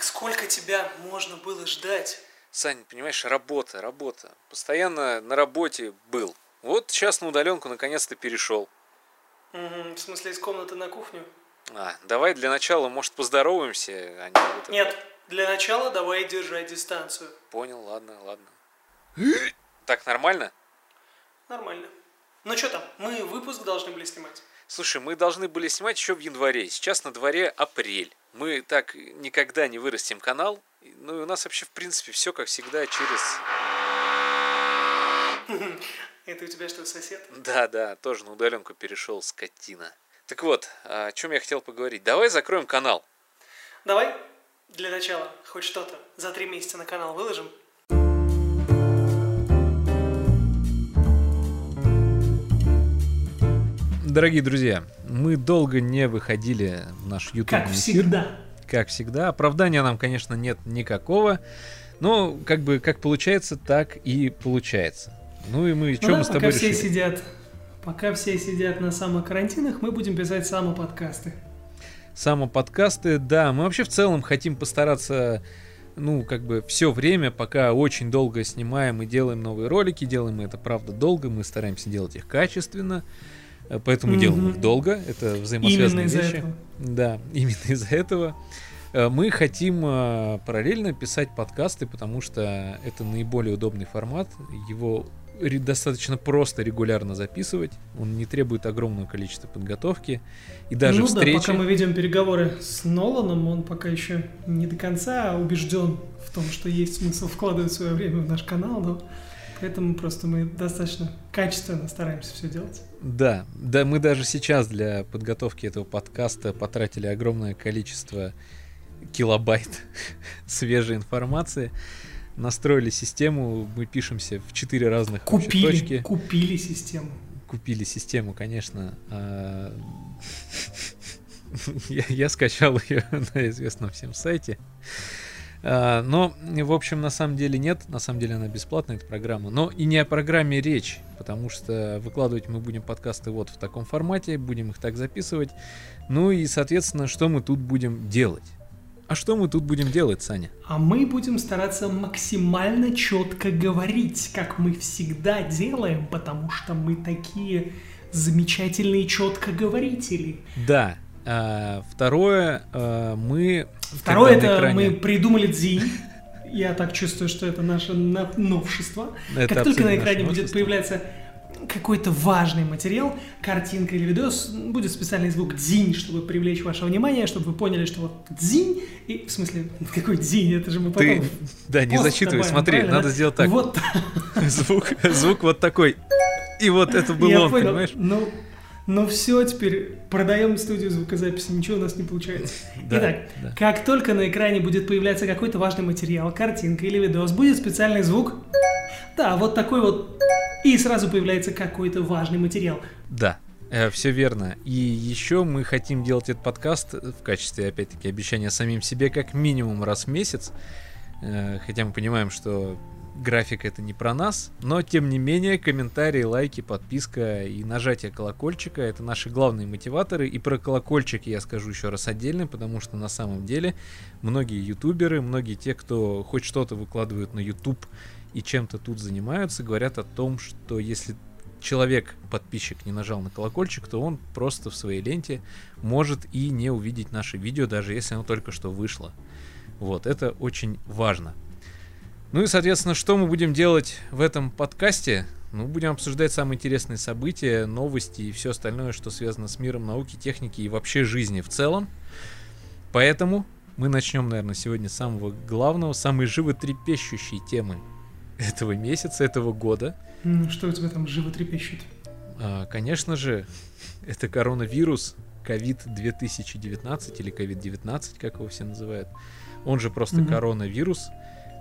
Так сколько тебя можно было ждать? Сань, понимаешь, работа, работа. Постоянно на работе был. Вот сейчас на удаленку наконец-то перешел. Угу, в смысле, из комнаты на кухню? А, давай для начала, может, поздороваемся, а не вот это. Нет, для начала давай держать дистанцию. Понял, ладно, ладно. Так нормально? Нормально. Ну что там, мы выпуск должны были снимать. Слушай, мы должны были снимать еще в январе. Сейчас на дворе апрель. Мы так никогда не вырастим канал. Ну и у нас вообще, в принципе, все как всегда через... Это у тебя что, сосед? Да, да, тоже на удаленку перешел, скотина. Так вот, о чем я хотел поговорить. Давай закроем канал. Давай, для начала, хоть что-то за три месяца на канал выложим. Дорогие друзья, мы долго не выходили в наш YouTube Как эфир. всегда. Как всегда. Оправдания нам, конечно, нет никакого. Но как бы как получается, так и получается. Ну и мы, Ну что да, мы с пока тобой все решили? сидят, пока все сидят на самокарантинах, мы будем писать самоподкасты. Самоподкасты, да, мы вообще в целом хотим постараться, ну, как бы все время, пока очень долго снимаем и делаем новые ролики, делаем мы это, правда, долго, мы стараемся делать их качественно, поэтому Мгм. делаем их долго, это взаимосвязанные Именно вещи. этого. Да, именно из-за этого. Э, Мы хотим э, параллельно писать подкасты, потому что это наиболее удобный формат. Его достаточно просто регулярно записывать. Он не требует огромного количества подготовки. И даже ну встречи. да, пока мы ведем переговоры с Ноланом, он пока еще не до конца убежден в том, что есть смысл вкладывать свое время в наш канал, но поэтому просто мы достаточно качественно стараемся все делать. Да, да, мы даже сейчас для подготовки этого подкаста потратили огромное количество килобайт свежей информации. Настроили систему, мы пишемся в четыре разных Купили, точки. купили систему. Купили систему, конечно. а, Я, я скачал ее на известном всем сайте. А, Но, в общем, на самом деле нет. На самом деле она бесплатная, эта программа. Но и не о программе речь, потому что выкладывать мы будем подкасты вот в таком формате, будем их так записывать. Ну и, соответственно, что мы тут будем делать? А что мы тут будем делать, Саня? А мы будем стараться максимально четко говорить, как мы всегда делаем, потому что мы такие замечательные четкоговорители. Да. А, Второе, а, мы... Второе, это экране- мы придумали дзинь. Я так чувствую, что это наше на- новшество. Это как только на экране будет появляться какой-то важный материал, картинка или видос, будет специальный звук дзинь, чтобы привлечь ваше внимание, чтобы вы поняли, что вот дзинь, и в смысле, какой дзинь, это же мы потом... Ты, да, не зачитывай, добавим, смотри, правильно, надо сделать так. Вот, Звук, звук вот такой. И вот это был я он, понял. понимаешь? Ну, ну все, теперь продаем студию звукозаписи, ничего у нас не получается. Да, Итак, да. как только на экране будет появляться какой-то важный материал, картинка или видос, будет специальный звук. Да, вот такой вот. И сразу появляется какой-то важный материал. Да, все верно. И еще мы хотим делать этот подкаст в качестве, опять-таки, обещания самим себе как минимум раз в месяц. Э, Хотя мы понимаем, что график это не про нас, но тем не менее комментарии, лайки, подписка и нажатие колокольчика это наши главные мотиваторы. И про колокольчик я скажу еще раз отдельно, потому что на самом деле многие ютуберы, многие те, кто хоть что-то выкладывают на YouTube и чем-то тут занимаются, говорят о том, что если человек, подписчик, не нажал на колокольчик, то он просто в своей ленте может и не увидеть наше видео, даже если оно только что вышло. Вот, это очень важно. Ну и, соответственно, что мы будем делать в этом подкасте? Ну, будем обсуждать самые интересные события, новости и все остальное, что связано с миром науки, техники и вообще жизни в целом. Поэтому мы начнем, наверное, сегодня с самого главного, самой животрепещущей темы этого месяца, этого года. М, Что у тебя там животрепещет? А, Конечно же, это коронавирус, COVID-2019 или COVID-19, как его все называют. Он же просто Мгм. коронавирус,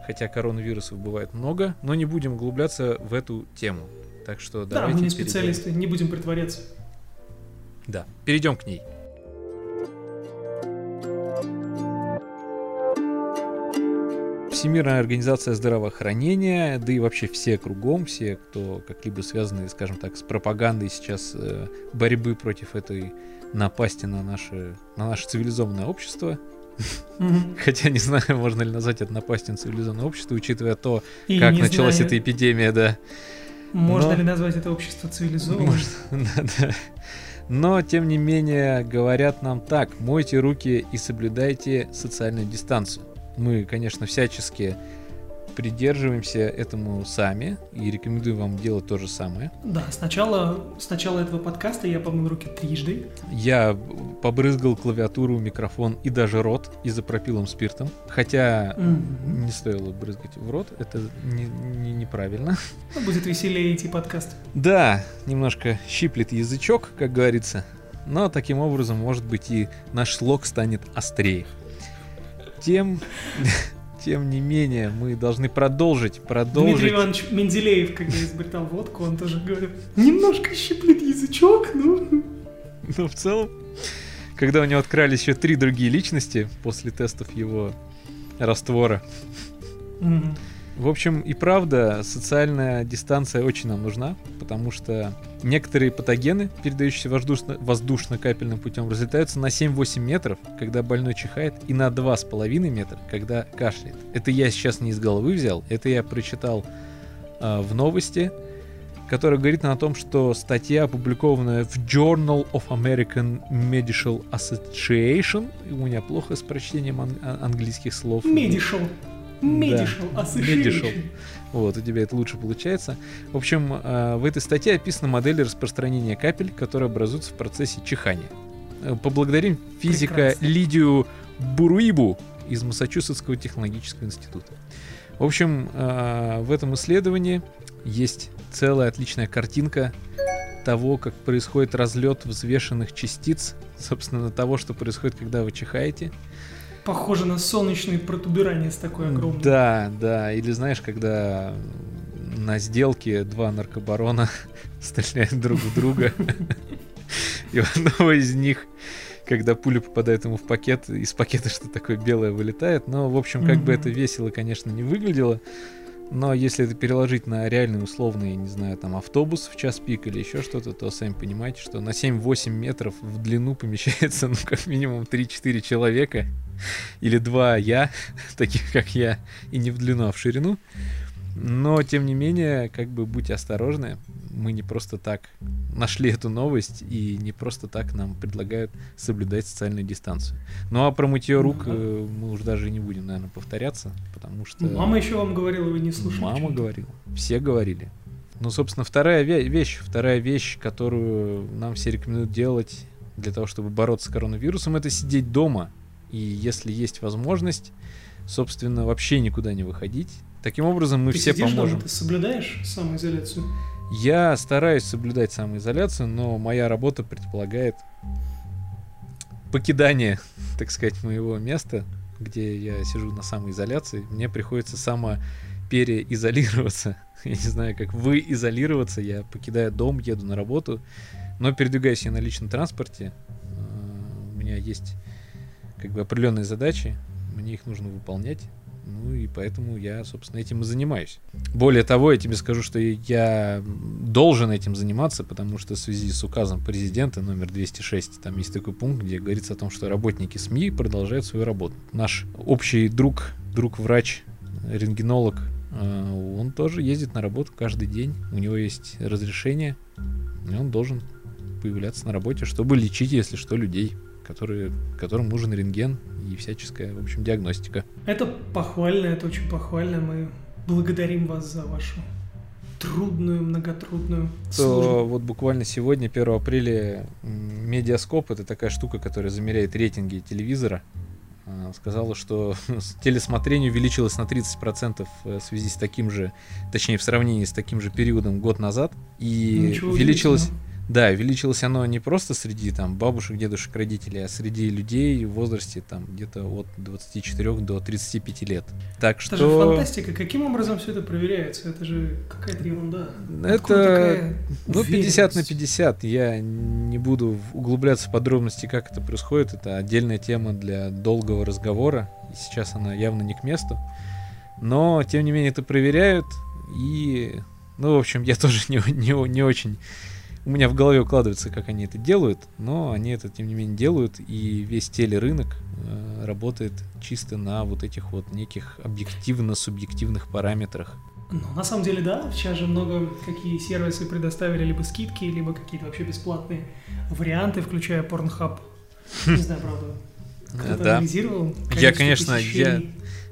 хотя коронавирусов бывает много, но не будем углубляться в эту тему. Так что Да, давайте мы не перейдем- специалисты, не будем притворяться. Да, перейдем к ней. Всемирная организация здравоохранения, да и вообще все кругом, все, кто как-либо связаны, скажем так, с пропагандой сейчас э, борьбы против этой напасти на наше, на наше цивилизованное общество, Хотя не знаю, можно ли назвать это напастью на цивилизованное общество, учитывая то, И как началась знаю, эта эпидемия, да. Можно Но... ли назвать это общество цивилизованным? Можно, да, да. Но, тем не менее, говорят нам так, мойте руки и соблюдайте социальную дистанцию. Мы, конечно, всячески придерживаемся этому сами и рекомендую вам делать то же самое. Да, сначала, с начала этого подкаста я помыл руки трижды. Я побрызгал клавиатуру, микрофон и даже рот изопропилом спиртом. Хотя mm-hmm. не стоило брызгать в рот, это не, не, неправильно. Ну, будет веселее идти подкаст. Да, немножко щиплет язычок, как говорится. Но таким образом, может быть, и наш слог станет острее. Тем тем не менее, мы должны продолжить, продолжить. Дмитрий Иванович Менделеев, когда изобретал водку, он тоже говорил, немножко щиплет язычок, ну... Ну, в целом, когда у него открылись еще три другие личности после тестов его раствора. Mm-hmm. В общем, и правда, социальная дистанция очень нам нужна, потому что некоторые патогены, передающиеся воздушно- воздушно-капельным путем, разлетаются на 7-8 метров, когда больной чихает, и на 2,5 метра, когда кашляет. Это я сейчас не из головы взял, это я прочитал э, в новости, которая говорит о том, что статья, опубликованная в Journal of American Medical Association, у меня плохо с прочтением ан- английских слов. Medical. Medical да. Medical. Вот, у тебя это лучше получается. В общем, э, в этой статье описана модель распространения капель, которые образуются в процессе чихания. Э, поблагодарим физика Прекрасно. Лидию Буруибу из Массачусетского технологического института. В общем, э, в этом исследовании есть целая отличная картинка того, как происходит разлет взвешенных частиц, собственно, того, что происходит, когда вы чихаете. Похоже на солнечный протуберанец такой огромный. Да, да. Или знаешь, когда на сделке два наркобарона стреляют друг в друга. И у одного из них, когда пуля попадает ему в пакет, из пакета что-то такое белое вылетает. Но, в общем, как бы это весело, конечно, не выглядело. Но если это переложить на реальный условный, не знаю, там автобус в час пик или еще что-то, то сами понимаете, что на 7-8 метров в длину помещается, ну, как минимум 3-4 человека. Или два я, таких как я, и не в длину, а в ширину. Но, тем не менее, как бы будьте осторожны. Мы не просто так нашли эту новость, и не просто так нам предлагают соблюдать социальную дистанцию. Ну а про мытье рук э, мы уже даже не будем, наверное, повторяться, потому что... Мама еще вам говорила, вы не слушали. Мама говорила. Все говорили. Ну, собственно, вторая вещь, вторая вещь, которую нам все рекомендуют делать для того, чтобы бороться с коронавирусом, это сидеть дома. И если есть возможность, собственно, вообще никуда не выходить, Таким образом, мы ты все поможем. Дома, ты соблюдаешь самоизоляцию? Я стараюсь соблюдать самоизоляцию, но моя работа предполагает покидание, так сказать, моего места, где я сижу на самоизоляции. Мне приходится само переизолироваться. Я не знаю, как вы изолироваться. Я покидаю дом, еду на работу, но передвигаюсь я на личном транспорте. А, у меня есть как бы определенные задачи, мне их нужно выполнять. Ну и поэтому я, собственно, этим и занимаюсь. Более того, я тебе скажу, что я должен этим заниматься, потому что в связи с указом президента номер 206, там есть такой пункт, где говорится о том, что работники СМИ продолжают свою работу. Наш общий друг, друг-врач, рентгенолог, э, он тоже ездит на работу каждый день. У него есть разрешение, и он должен появляться на работе, чтобы лечить, если что, людей которые, которым нужен рентген и всяческая, в общем, диагностика. Это похвально, это очень похвально. Мы благодарим вас за вашу трудную, многотрудную службу. То вот буквально сегодня, 1 апреля, Медиаскоп, это такая штука, которая замеряет рейтинги телевизора, а, сказала, что телесмотрение увеличилось на 30% в связи с таким же, точнее в сравнении с таким же периодом год назад. И Ничего увеличилось... Да, увеличилось оно не просто среди там бабушек, дедушек, родителей, а среди людей в возрасте там где-то от 24 до 35 лет. Так что... Это же фантастика. Каким образом все это проверяется? Это же какая-то ерунда. Это ну 50 на 50. Я не буду углубляться в подробности, как это происходит. Это отдельная тема для долгого разговора. И сейчас она явно не к месту. Но, тем не менее, это проверяют. И, ну, в общем, я тоже не, не, не очень у меня в голове укладывается, как они это делают, но они это, тем не менее, делают, и весь телерынок э, работает чисто на вот этих вот неких объективно-субъективных параметрах. Ну, на самом деле, да. Сейчас же много какие сервисы предоставили либо скидки, либо какие-то вообще бесплатные варианты, включая Pornhub. Не знаю, правда. Кто-то Да. анализировал? Я, конечно, я,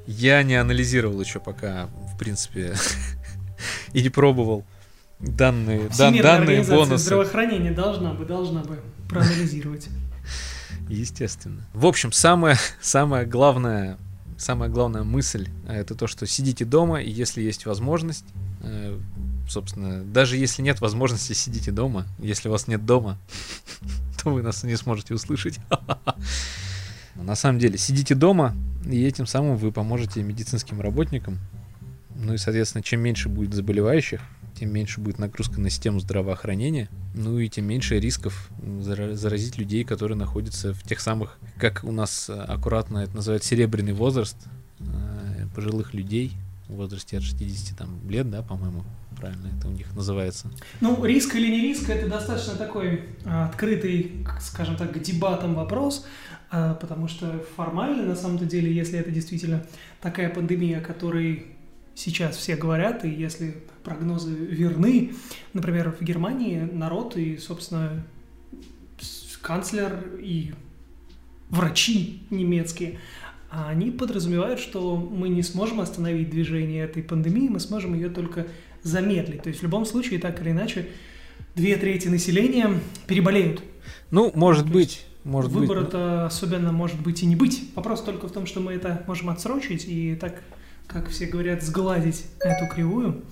я не анализировал еще пока, в принципе, и не пробовал данные, дан- данные бонусы. здравоохранения должна бы, должна бы проанализировать. Естественно. В общем, самое, самое главное, самая главная мысль э, это то, что сидите дома, и если есть возможность, э, собственно, даже если нет возможности, сидите дома. Если вас нет дома, то вы нас не сможете услышать. На самом деле, сидите дома, и этим самым вы поможете медицинским работникам. Ну и, соответственно, чем меньше будет заболевающих, тем меньше будет нагрузка на систему здравоохранения, ну и тем меньше рисков зара- заразить людей, которые находятся в тех самых, как у нас э, аккуратно это называют, серебряный возраст э, пожилых людей в возрасте от 60 там, лет, да, по-моему, правильно это у них называется. Ну, риск или не риск, это достаточно такой а, открытый, скажем так, к дебатам вопрос, а, потому что формально, на самом-то деле, если это действительно такая пандемия, которой сейчас все говорят, и если прогнозы верны, например, в Германии народ и, собственно, канцлер и врачи немецкие, они подразумевают, что мы не сможем остановить движение этой пандемии, мы сможем ее только замедлить. То есть в любом случае, так или иначе, две трети населения переболеют. Ну, может то быть, может быть. Выбора-то особенно может быть и не быть. Вопрос только в том, что мы это можем отсрочить и так, как все говорят, сгладить эту кривую.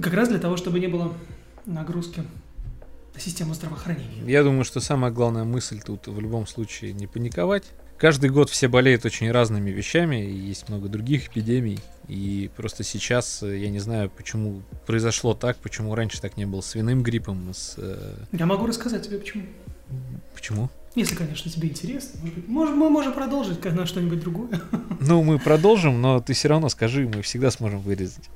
Как раз для того, чтобы не было нагрузки на систему здравоохранения. Я думаю, что самая главная мысль тут в любом случае не паниковать. Каждый год все болеют очень разными вещами, и есть много других эпидемий. И просто сейчас э, я не знаю, почему произошло так, почему раньше так не было с свиным гриппом, с... э, Я могу рассказать тебе почему. Почему? Если, конечно, тебе интересно. Может быть, может, мы можем продолжить на что-нибудь другое. Ну, мы продолжим, но ты все равно скажи, мы всегда сможем вырезать.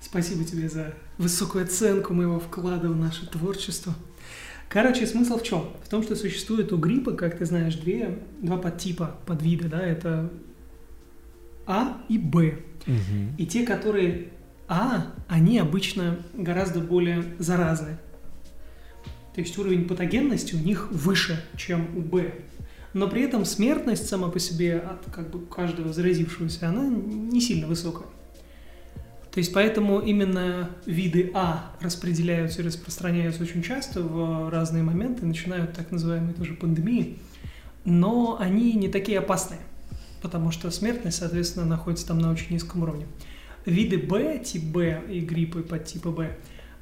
Спасибо тебе за высокую оценку моего вклада в наше творчество. Короче, смысл в чем? В том, что существует у гриппа, как ты знаешь, две, два подтипа, подвида, да, это А и Б. И те, которые А, они обычно гораздо более заразны. То есть уровень патогенности у них выше, чем у Б. Но при этом смертность сама по себе от как бы каждого заразившегося, она не сильно высокая. То есть поэтому именно виды А распределяются и распространяются очень часто в разные моменты, начинают так называемые тоже пандемии, но они не такие опасные, потому что смертность, соответственно, находится там на очень низком уровне. Виды Б, тип Б и гриппы подтипа Б,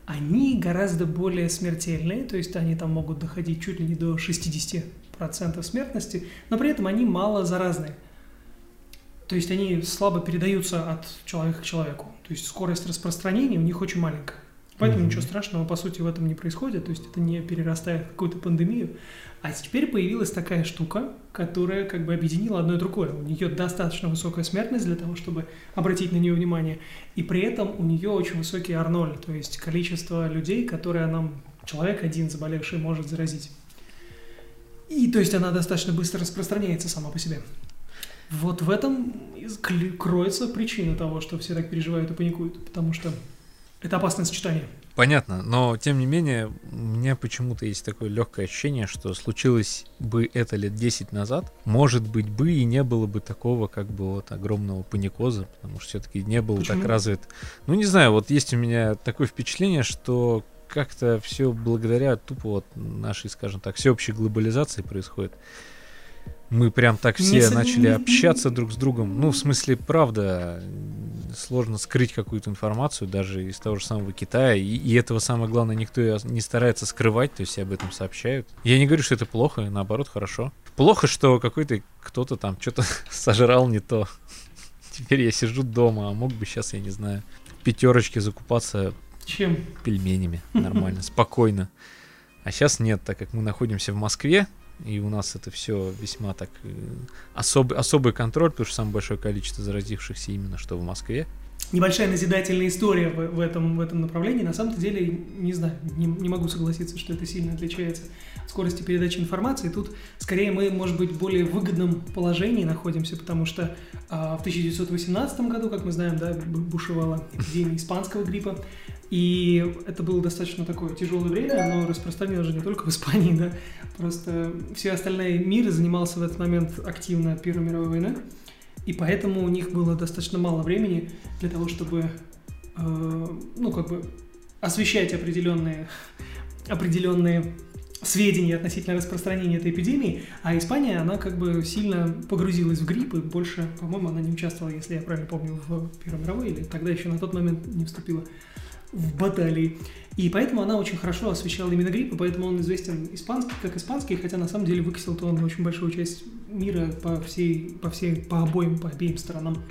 они гораздо более смертельные, то есть они там могут доходить чуть ли не до 60% смертности, но при этом они мало заразные. То есть они слабо передаются от человека к человеку. То есть скорость распространения у них очень маленькая. Поэтому Мгм. ничего страшного, по сути, в этом не происходит. То есть это не перерастает в какую-то пандемию. А теперь появилась такая штука, которая как бы объединила одно и другое. У нее достаточно высокая смертность для того, чтобы обратить на нее внимание. И при этом у нее очень высокий R0, то есть количество людей, которые нам человек один заболевший может заразить. И то есть она достаточно быстро распространяется сама по себе. Вот в этом кроется причина того, что все так переживают и паникуют, потому что это опасное сочетание. Понятно, но тем не менее, у меня почему-то есть такое легкое ощущение, что случилось бы это лет 10 назад, может быть бы и не было бы такого как бы вот огромного паникоза, потому что все-таки не был Почему? так развит. Ну не знаю, вот есть у меня такое впечатление, что как-то все благодаря тупо вот нашей, скажем так, всеобщей глобализации происходит. Мы прям так Не все начали не- общаться друг с другом. Ну, в смысле, правда, сложно скрыть какую-то информацию даже из того же самого Китая. И, и этого самое главное, никто не старается скрывать, то есть об этом сообщают. Я не говорю, что это плохо, наоборот, хорошо. Плохо, что какой-то кто-то там что-то сожрал не то. Теперь я сижу дома, а мог бы сейчас, я не знаю, в пятерочке закупаться Чем? пельменями нормально, спокойно. А сейчас нет, так как мы находимся в Москве, и у нас это все весьма так э, особый, особый контроль, потому что самое большое количество заразившихся именно что в Москве. Небольшая назидательная история в, в, этом, в этом направлении. На самом-то деле, не знаю, не, не могу согласиться, что это сильно отличается от скорости передачи информации. Тут скорее мы, может быть, в более выгодном положении находимся, потому что а, в 1918 году, как мы знаем, да, бушевала эпидемия испанского гриппа. И это было достаточно такое тяжелое время, оно распространилось же не только в Испании, да, просто все остальные мир занимался в этот момент активно Первой мировой войной. И поэтому у них было достаточно мало времени для того, чтобы, э, ну, как бы, освещать определенные, определенные сведения относительно распространения этой эпидемии, а Испания, она как бы сильно погрузилась в грипп, и больше, по-моему, она не участвовала, если я правильно помню, в Первой мировой, или тогда еще на тот момент не вступила в баталии. И поэтому она очень хорошо освещала именно грипп, и поэтому он известен испанский, как испанский, хотя на самом деле выкосил-то он очень большую часть мира по всей, по всей, по обоим, по обеим сторонам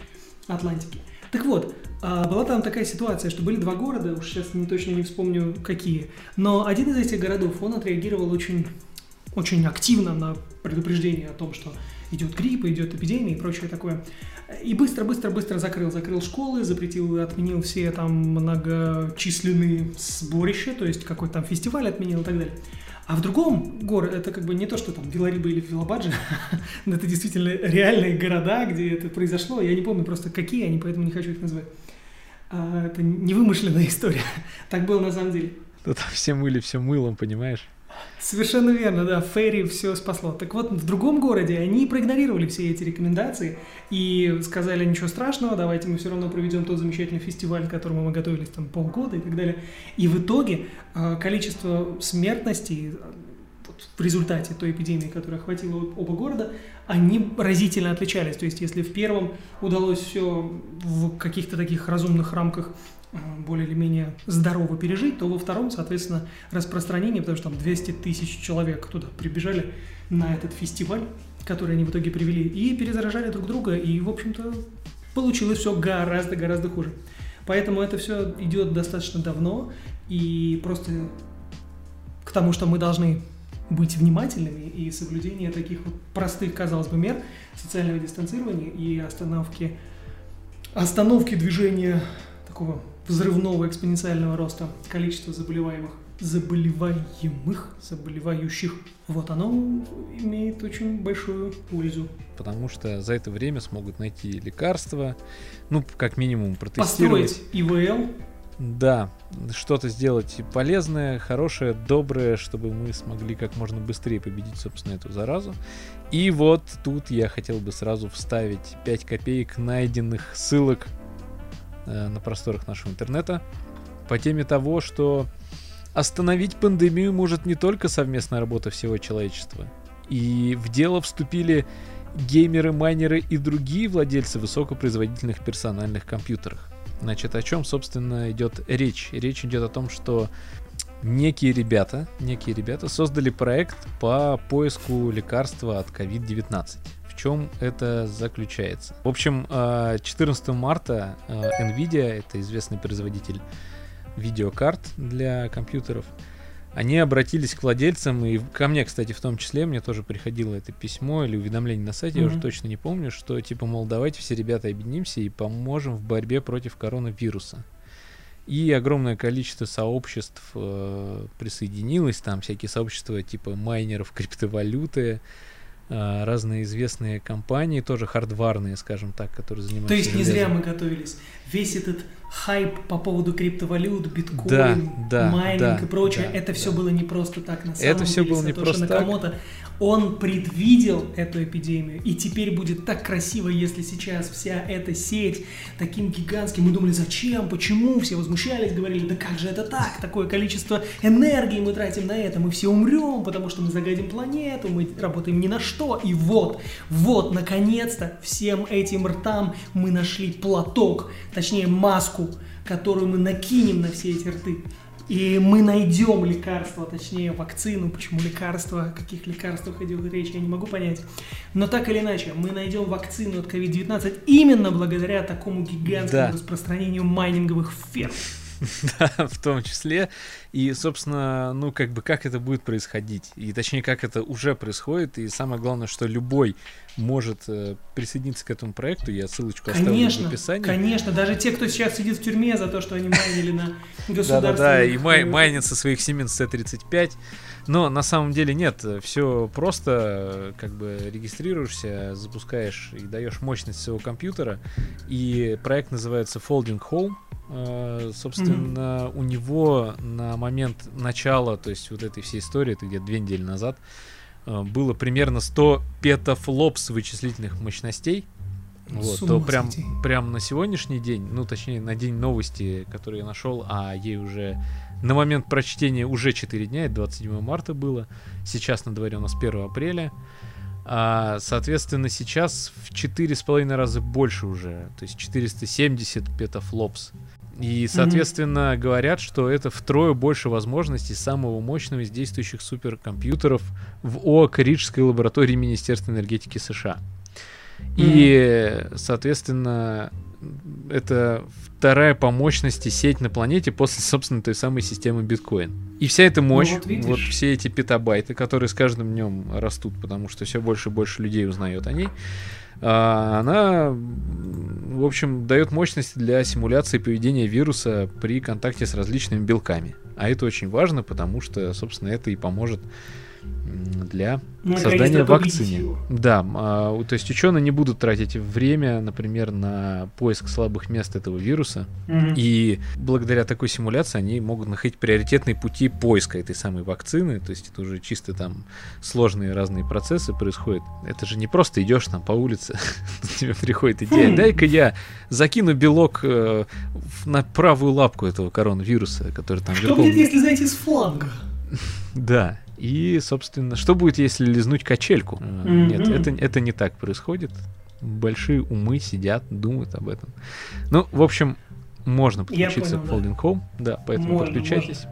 Атлантики. Так вот, а, была там такая ситуация, что были два города, уж сейчас не точно не вспомню какие, но один из этих городов, он отреагировал очень, очень активно на предупреждение о том, что идет грипп, идет эпидемия и прочее такое. И быстро-быстро-быстро закрыл. Закрыл школы, запретил, отменил все там многочисленные сборища, то есть какой-то там фестиваль отменил и так далее. А в другом городе, это как бы не то, что там Вилариба или Вилабаджи, это действительно реальные города, где это произошло. Я не помню просто какие они, поэтому не хочу их назвать. А, это не вымышленная история. так было на самом деле. Тут все мыли все мылом, понимаешь? Совершенно верно, да, Ферри все спасло. Так вот, в другом городе они проигнорировали все эти рекомендации и сказали, ничего страшного, давайте мы все равно проведем тот замечательный фестиваль, к которому мы готовились там полгода и так далее. И в итоге а, количество смертностей в результате той эпидемии, которая охватила оба города, они разительно отличались. То есть, если в первом удалось все в каких-то таких разумных рамках более или менее здорово пережить, то во втором, соответственно, распространение, потому что там 200 тысяч человек туда прибежали на этот фестиваль, который они в итоге привели, и перезаражали друг друга, и, в общем-то, получилось все гораздо-гораздо хуже. Поэтому это все идет достаточно давно, и просто к тому, что мы должны быть внимательными и соблюдение таких вот простых, казалось бы, мер социального дистанцирования и остановки, остановки движения такого взрывного экспоненциального роста количества заболеваемых, заболеваемых, заболевающих, вот оно имеет очень большую пользу. Потому что за это время смогут найти лекарства, ну, как минимум, протестировать. Построить ИВЛ. Да, что-то сделать полезное, хорошее, доброе, чтобы мы смогли как можно быстрее победить, собственно, эту заразу. И вот тут я хотел бы сразу вставить 5 копеек найденных ссылок на просторах нашего интернета по теме того, что остановить пандемию может не только совместная работа всего человечества. И в дело вступили геймеры, майнеры и другие владельцы высокопроизводительных персональных компьютеров. Значит, о чем, собственно, идет речь? Речь идет о том, что некие ребята, некие ребята создали проект по поиску лекарства от COVID-19 чем это заключается. В общем, 14 э, марта э, Nvidia, это известный производитель видеокарт для компьютеров, они обратились к владельцам, и ко мне, кстати, в том числе, мне тоже приходило это письмо или уведомление на сайте, mm-hmm. я уже точно не помню, что типа, мол, давайте все ребята объединимся и поможем в борьбе против коронавируса. И огромное количество сообществ э, присоединилось, там всякие сообщества типа майнеров криптовалюты, а, разные известные компании, тоже хардварные, скажем так, которые занимаются... То есть не зря мы готовились. Весь этот хайп по поводу криптовалют, биткоин, да, да, майнинг да, и прочее, да, это да. все было не просто так на самом это деле. все было не просто так. Он предвидел эту эпидемию, и теперь будет так красиво, если сейчас вся эта сеть таким гигантским, мы думали, зачем, почему, все возмущались, говорили, да как же это так, такое количество энергии мы тратим на это, мы все умрем, потому что мы загадим планету, мы работаем ни на что, и вот, вот, наконец-то, всем этим ртам мы нашли платок, точнее маску, которую мы накинем на все эти рты. И мы найдем лекарство, точнее вакцину. Почему лекарство, о каких лекарствах идет речь, я не могу понять. Но так или иначе, мы найдем вакцину от COVID-19 именно благодаря такому гигантскому да. распространению майнинговых ферм. да, в том числе. И, собственно, ну, как бы, как это будет происходить. И, точнее, как это уже происходит. И самое главное, что любой может э, присоединиться к этому проекту. Я ссылочку оставлю Конечно, в описании. конечно. Даже те, кто сейчас сидит в тюрьме за то, что они майнили на государственных... Да-да-да, и май, э, майнят со своих Siemens C35. Но на самом деле нет, все просто, как бы регистрируешься, запускаешь и даешь мощность своего компьютера. И проект называется Folding Home. Э, Собственно, у него на момент начала, то есть вот этой всей истории, это где-то две недели назад, э, было примерно 100 петафлопс вычислительных мощностей. Вот, то прям, сойти. прям на сегодняшний день, ну точнее на день новости, который я нашел, а ей уже на момент прочтения уже 4 дня, это 27 марта было. Сейчас на дворе у нас 1 апреля. А, соответственно, сейчас в 4,5 раза больше уже. То есть 470 петафлопс. И, соответственно, говорят, что это втрое больше возможностей самого мощного из действующих суперкомпьютеров в ОАК Риджской лаборатории Министерства энергетики США. И, соответственно, это вторая по мощности сеть на планете после, собственно, той самой системы биткоин. И вся эта мощь, Ну вот видишь. вот все эти петабайты, которые с каждым днем растут, потому что все больше и больше людей узнает о ней, она, м, в общем, дает мощность для симуляции поведения вируса при контакте с различными белками. А это очень важно, потому что, собственно, это и поможет для Наконец-то создания победить вакцины. Да, а, то есть ученые не будут тратить время, например, на поиск слабых мест этого вируса. Мгм. И благодаря такой симуляции они могут находить приоритетные пути поиска этой самой вакцины. То есть это уже чисто там сложные разные процессы происходят. Это же не просто идешь там по улице, тебе приходит идея, Хм. дай-ка я закину белок э, на правую лапку этого коронавируса, который там Что будет, если зайти с фланга? да. И, собственно, что будет, если лизнуть качельку? Мгм. Нет, это, это не так происходит. Большие умы сидят, думают об этом. Ну, в общем, можно подключиться к понял, Folding Home. Да, поэтому Можно, подключайтесь.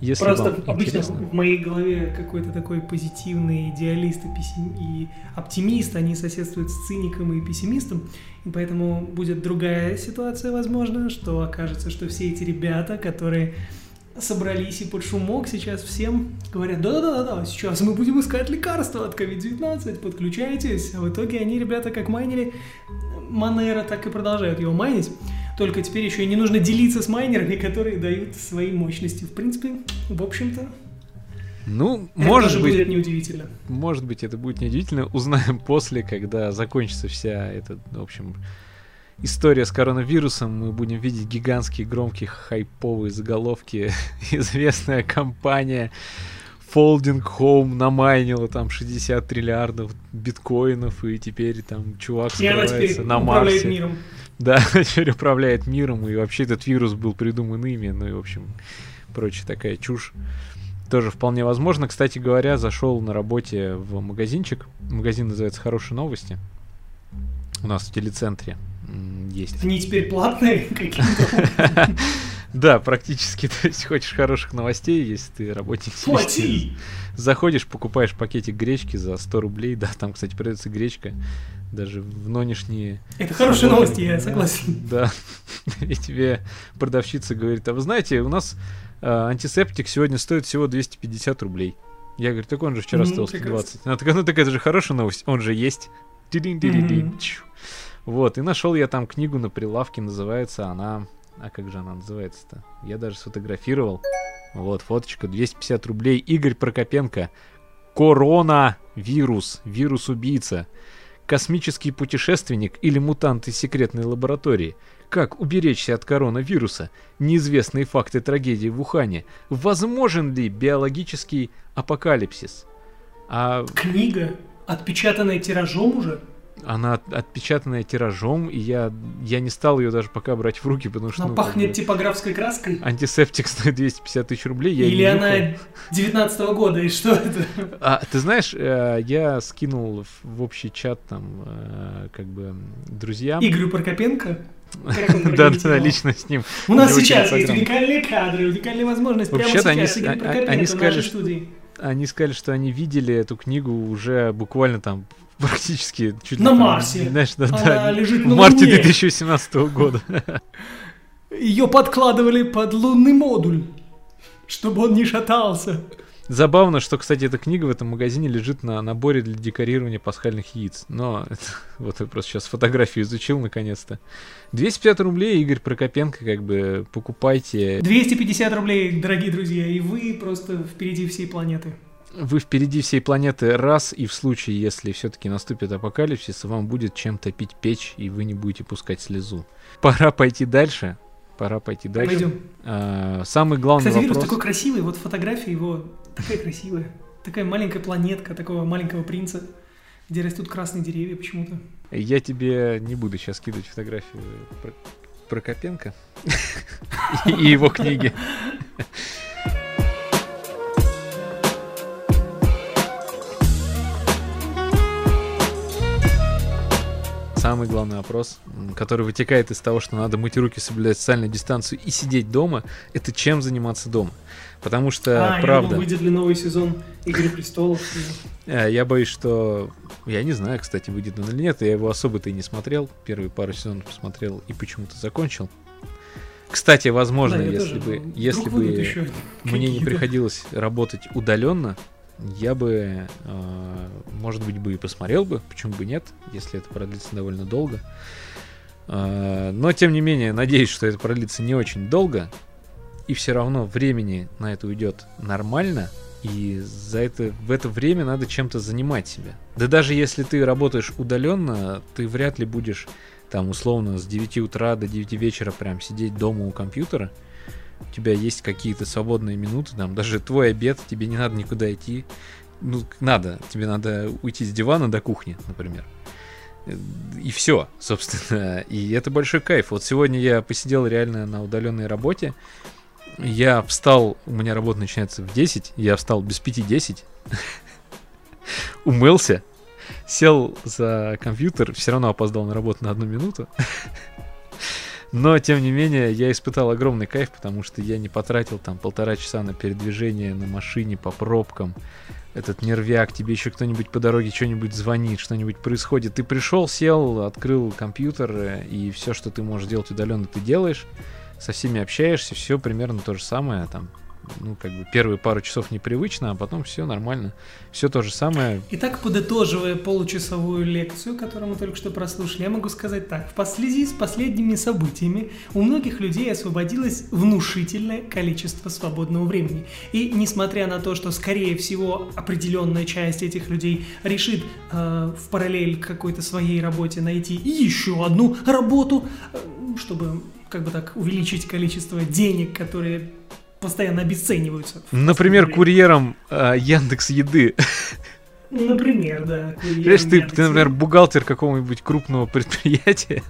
Если Просто вам обычно интересно. в моей голове какой-то такой позитивный идеалист и, пессим- и оптимист, они соседствуют с циником и пессимистом, и поэтому будет другая ситуация, возможно, что окажется, что все эти ребята, которые собрались и под шумок сейчас всем говорят, да-да-да, сейчас мы будем искать лекарства от COVID-19, подключайтесь. А в итоге они, ребята, как майнили Монера, так и продолжают его майнить. Только теперь еще и не нужно делиться с майнерами, которые дают свои мощности. В принципе, в общем-то, Ну, это может быть, будет неудивительно. может быть, это будет неудивительно. Узнаем после, когда закончится вся эта, в общем, история с коронавирусом. Мы будем видеть гигантские, громкие, хайповые заголовки. Известная компания Folding Home намайнила там 60 триллиардов биткоинов, и теперь там чувак скрывается теперь на Марсе. миром. Да, теперь управляет миром, и вообще этот вирус был придуман ими, ну и, в общем, прочая такая чушь. Тоже вполне возможно. Кстати говоря, зашел на работе в магазинчик. Магазин называется «Хорошие новости». У нас в телецентре есть. Они теперь платные образом. Да, практически. То есть хочешь хороших новостей, если ты работник Плати! Заходишь, покупаешь пакетик гречки за 100 рублей. Да, там, кстати, продается гречка. Даже в нынешние Это хорошие новости, я согласен. Да. И тебе продавщица говорит, а вы знаете, у нас э, антисептик сегодня стоит всего 250 рублей. Я говорю, так он же вчера стоил прекрасно. 120. Она такая, ну так это же хорошая новость, он же есть. Вот, и нашел я там книгу на прилавке, называется она... А как же она называется-то? Я даже сфотографировал. Вот, фоточка, 250 рублей. Игорь Прокопенко. Коронавирус. Вирус-убийца. Космический путешественник или мутант из секретной лаборатории. Как уберечься от коронавируса? Неизвестные факты трагедии в Ухане. Возможен ли биологический апокалипсис? А Книга, отпечатанная тиражом уже. Она от- отпечатанная тиражом, и я, я не стал ее даже пока брать в руки, потому что Она ну, как пахнет бы, типографской краской. антисептик стоит 250 тысяч рублей. Я Или она нюхал. 19 года, и что это? А, ты знаешь, э, я скинул в, общий чат там, э, как бы, друзьям. Игорю Прокопенко? Как Да, да, лично с ним. У нас сейчас есть уникальные кадры, уникальная возможность прямо Вообще-то они а- а- сказали, что-. Они сказали, что они видели эту книгу уже буквально там практически чуть ли На там, Марсе. Знаешь, да, Она да, лежит в на марте Луне. 2018 года. ее подкладывали под лунный модуль, чтобы он не шатался. Забавно, что, кстати, эта книга в этом магазине лежит на наборе для декорирования пасхальных яиц. Но это, вот я просто сейчас фотографию изучил наконец-то. 250 рублей, Игорь Прокопенко, как бы покупайте. 250 рублей, дорогие друзья, и вы просто впереди всей планеты. Вы впереди всей планеты раз, и в случае, если все-таки наступит апокалипсис, вам будет чем топить печь, и вы не будете пускать слезу. Пора пойти дальше. Пора пойти дальше. Пойдем. А, самый главный Кстати, вопрос... вирус такой красивый, вот фотография его такая красивая. Такая маленькая планетка такого маленького принца, где растут красные деревья почему-то. Я тебе не буду сейчас скидывать фотографию Про- Прокопенко и его книги. Самый главный вопрос, который вытекает из того, что надо мыть руки, соблюдать социальную дистанцию и сидеть дома, это чем заниматься дома. Потому что, а, правда, выйдет ли новый сезон Игры престолов. Э, Я боюсь, что... Я не знаю, кстати, выйдет он или нет. Я его особо-то и не смотрел. Первые пару сезонов посмотрел и почему-то закончил. Кстати, возможно, Да, если тоже. бы, если бы еще мне не приходилось работать удаленно, я бы, э, может быть, бы и посмотрел бы, почему бы нет, если это продлится довольно долго. Э, Но, тем не менее, надеюсь, что это продлится не очень долго, и все равно времени на это уйдет нормально, и за это, в это время надо чем-то занимать себя. Да даже если ты работаешь удаленно, ты вряд ли будешь там условно с 9 утра до 9 вечера прям сидеть дома у компьютера. У тебя есть какие-то свободные минуты, там даже твой обед, тебе не надо никуда идти. Ну, надо, тебе надо уйти с дивана до кухни, например. И все, собственно. И это большой кайф. Вот сегодня я посидел реально на удаленной работе. Я встал, у меня работа начинается в 10, я встал без 5-10, умылся, сел за компьютер, все равно опоздал на работу на одну минуту. Но, тем не менее, я испытал огромный кайф, потому что я не потратил там полтора часа на передвижение на машине по пробкам. Этот нервяк, тебе еще кто-нибудь по дороге что-нибудь звонит, что-нибудь происходит. Ты пришел, сел, открыл компьютер, э, и все, что ты можешь делать удаленно, ты делаешь. Со всеми общаешься, все примерно то же самое. Там, ну, как бы первые пару часов непривычно, а потом все нормально. Все то же самое. Итак, подытоживая получасовую лекцию, которую мы только что прослушали, я могу сказать так. В связи с последними событиями у многих людей освободилось внушительное количество свободного времени. И несмотря на то, что, скорее всего, определенная часть этих людей решит э, в параллель к какой-то своей работе найти еще одну работу, э, чтобы как бы так увеличить количество денег, которые постоянно обесцениваются. Например, курьером э, Яндекс Еды. Например, да. Понимаешь, ты, ты, например, бухгалтер какого-нибудь крупного предприятия,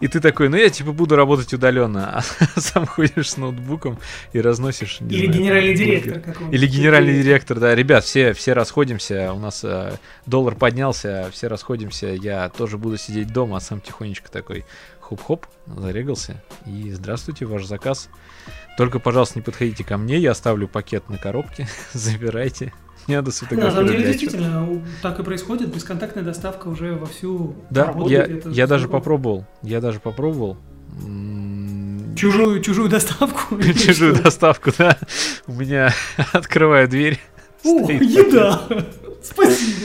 и ты такой, ну я типа буду работать удаленно, а сам ходишь с ноутбуком и разносишь. Или знаю, генеральный директор какого-нибудь. Или генеральный директор, да. Ребят, все, все расходимся, у нас э, доллар поднялся, все расходимся, я тоже буду сидеть дома, а сам тихонечко такой хоп-хоп, зарегался. И здравствуйте, ваш заказ. Только, пожалуйста, не подходите ко мне, я оставлю пакет на коробке, забирайте. Не надо На самом сфотографировать. деле, дядю. действительно, так и происходит. Бесконтактная доставка уже вовсю Да, работает. я, это я даже попробовал. Я даже попробовал. Чужую, чужую доставку. Чужую доставку, да. У меня открываю дверь. О, еда! Спасибо.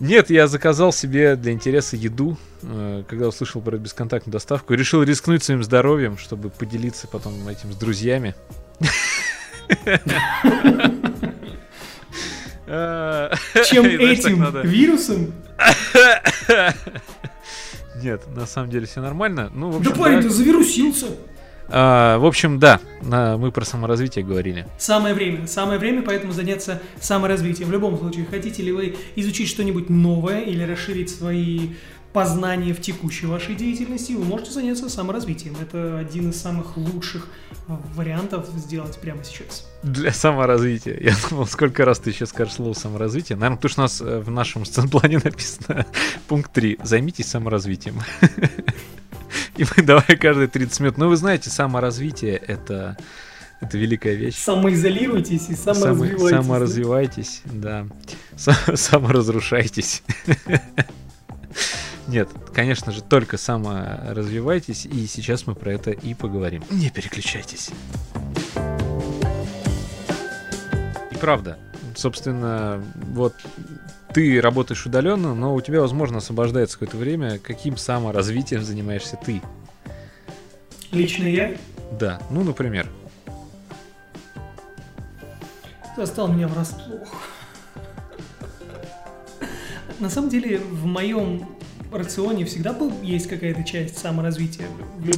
Нет, я заказал себе для интереса еду, э, когда услышал про бесконтактную доставку. и Решил рискнуть своим здоровьем, чтобы поделиться потом этим с друзьями. Чем этим вирусом? Нет, на самом деле все нормально. Ну, Да парень, ты завирусился. А, в общем, да, мы про саморазвитие говорили. Самое время, самое время поэтому заняться саморазвитием. В любом случае, хотите ли вы изучить что-нибудь новое или расширить свои познания в текущей вашей деятельности, вы можете заняться саморазвитием. Это один из самых лучших вариантов сделать прямо сейчас. Для саморазвития. Я думал, сколько раз ты еще скажешь слово саморазвитие. Наверное, потому что у нас э, в нашем сценплане написано пункт 3. Займитесь саморазвитием. И мы давай каждые 30 минут. Ну, вы знаете, саморазвитие это, это великая вещь. Самоизолируйтесь и Само- саморазвивайтесь. да? Саморазвивайтесь, да. Са- Саморазрушайтесь. Нет, конечно же, только саморазвивайтесь, и сейчас мы про это и поговорим. Не переключайтесь. И правда, собственно, вот ты работаешь удаленно, но у тебя, возможно, освобождается какое-то время. Каким саморазвитием занимаешься ты? Лично я? Да, ну, например. Застал меня врасплох. На самом деле, в моем рационе всегда был, есть какая-то часть саморазвития.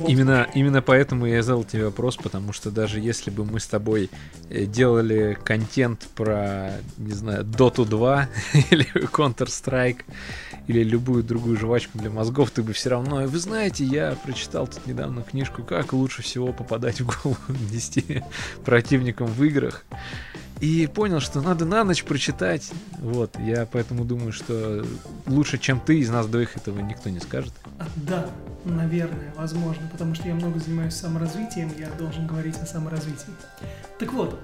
Именно, именно поэтому я задал тебе вопрос, потому что даже если бы мы с тобой э, делали контент про, не знаю, Dota 2 или Counter-Strike или любую другую жвачку для мозгов, ты бы все равно... Вы знаете, я прочитал тут недавно книжку, как лучше всего попадать в голову 10 противникам в играх и понял, что надо на ночь прочитать. Вот, я поэтому думаю, что лучше, чем ты, из нас двоих этого никто не скажет. А, да, наверное, возможно, потому что я много занимаюсь саморазвитием, я должен говорить о саморазвитии. Так вот,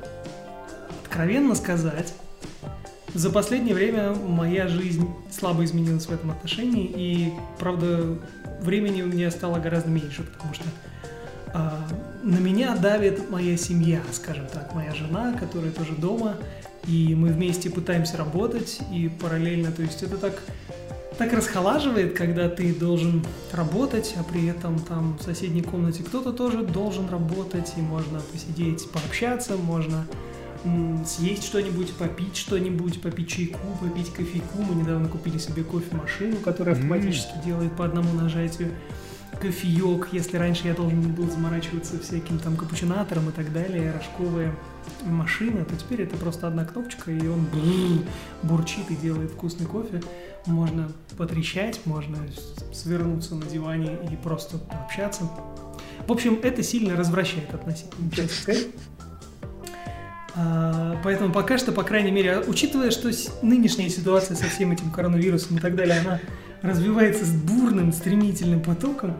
откровенно сказать, за последнее время моя жизнь слабо изменилась в этом отношении, и, правда, времени у меня стало гораздо меньше, потому что на меня давит моя семья, скажем так, моя жена, которая тоже дома, и мы вместе пытаемся работать, и параллельно, то есть это так, так расхолаживает, когда ты должен работать, а при этом там в соседней комнате кто-то тоже должен работать, и можно посидеть, пообщаться, можно съесть что-нибудь, попить что-нибудь, попить чайку, попить кофейку. Мы недавно купили себе кофемашину, которая автоматически mm. делает по одному нажатию кофеек, если раньше я должен был заморачиваться всяким там капучинатором и так далее, рожковая машина, то теперь это просто одна кнопочка, и он бурчит и делает вкусный кофе. Можно потрещать, можно свернуться на диване и просто пообщаться. В общем, это сильно развращает относительно, а, поэтому пока что, по крайней мере, учитывая, что нынешняя ситуация со всем этим коронавирусом и так далее, она развивается с бурным, стремительным потоком,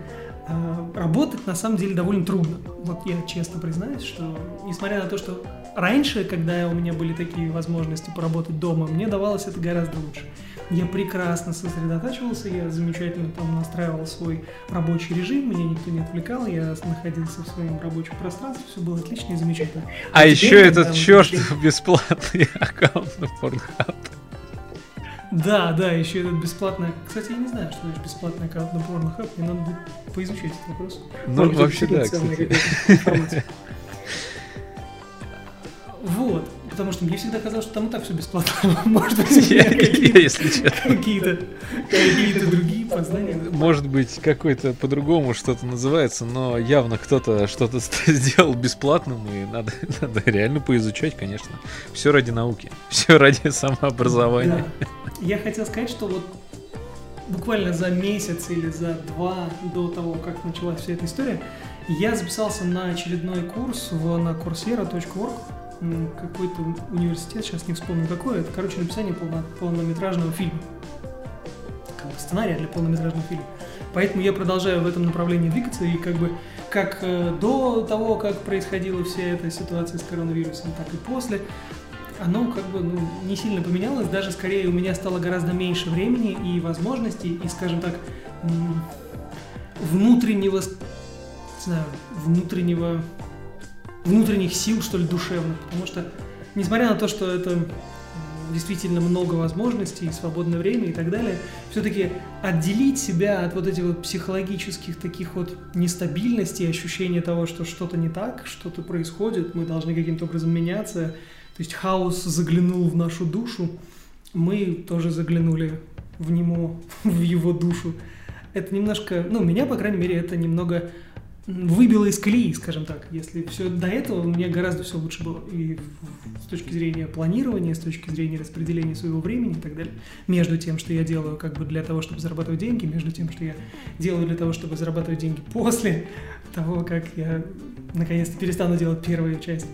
а, работать на самом деле довольно трудно. Вот я честно признаюсь, что несмотря на то, что раньше, когда у меня были такие возможности поработать дома, мне давалось это гораздо лучше. Я прекрасно сосредотачивался, я замечательно там настраивал свой рабочий режим, меня никто не отвлекал, я находился в своем рабочем пространстве, все было отлично и замечательно. А, а еще этот черт бесплатный аккаунт на Pornhub. Да, да, еще этот бесплатный. Кстати, я не знаю, что значит бесплатный аккаунт на Pornhub. Мне надо будет поизучать этот вопрос. Ну, Может, вообще да, кстати. Вот потому что мне всегда казалось, что там и так все бесплатно. Может быть, какие-то какие-то какие другие познания. Может быть, какой-то по-другому что-то называется, но явно кто-то что-то сделал бесплатным, и надо, надо реально поизучать, конечно. Все ради науки, все ради самообразования. Да. Я хотел сказать, что вот буквально за месяц или за два до того, как началась вся эта история, я записался на очередной курс в, на coursera.org какой-то университет, сейчас не вспомню какой, это, короче, написание полно, полнометражного фильма. Как бы сценария для полнометражного фильма. Поэтому я продолжаю в этом направлении двигаться, и как бы как э, до того, как происходила вся эта ситуация с коронавирусом, так и после, оно как бы ну, не сильно поменялось, даже скорее у меня стало гораздо меньше времени и возможностей, и, скажем так, внутреннего, не знаю, внутреннего внутренних сил, что ли, душевных, потому что, несмотря на то, что это действительно много возможностей, свободное время и так далее, все-таки отделить себя от вот этих вот психологических таких вот нестабильностей, ощущения того, что что-то не так, что-то происходит, мы должны каким-то образом меняться, то есть хаос заглянул в нашу душу, мы тоже заглянули в него, в его душу. Это немножко, ну, меня, по крайней мере, это немного выбило из колеи, скажем так. Если все до этого, мне гораздо все лучше было. И с точки зрения планирования, с точки зрения распределения своего времени и так далее. Между тем, что я делаю как бы для того, чтобы зарабатывать деньги, между тем, что я делаю для того, чтобы зарабатывать деньги после того, как я наконец-то перестану делать первую часть.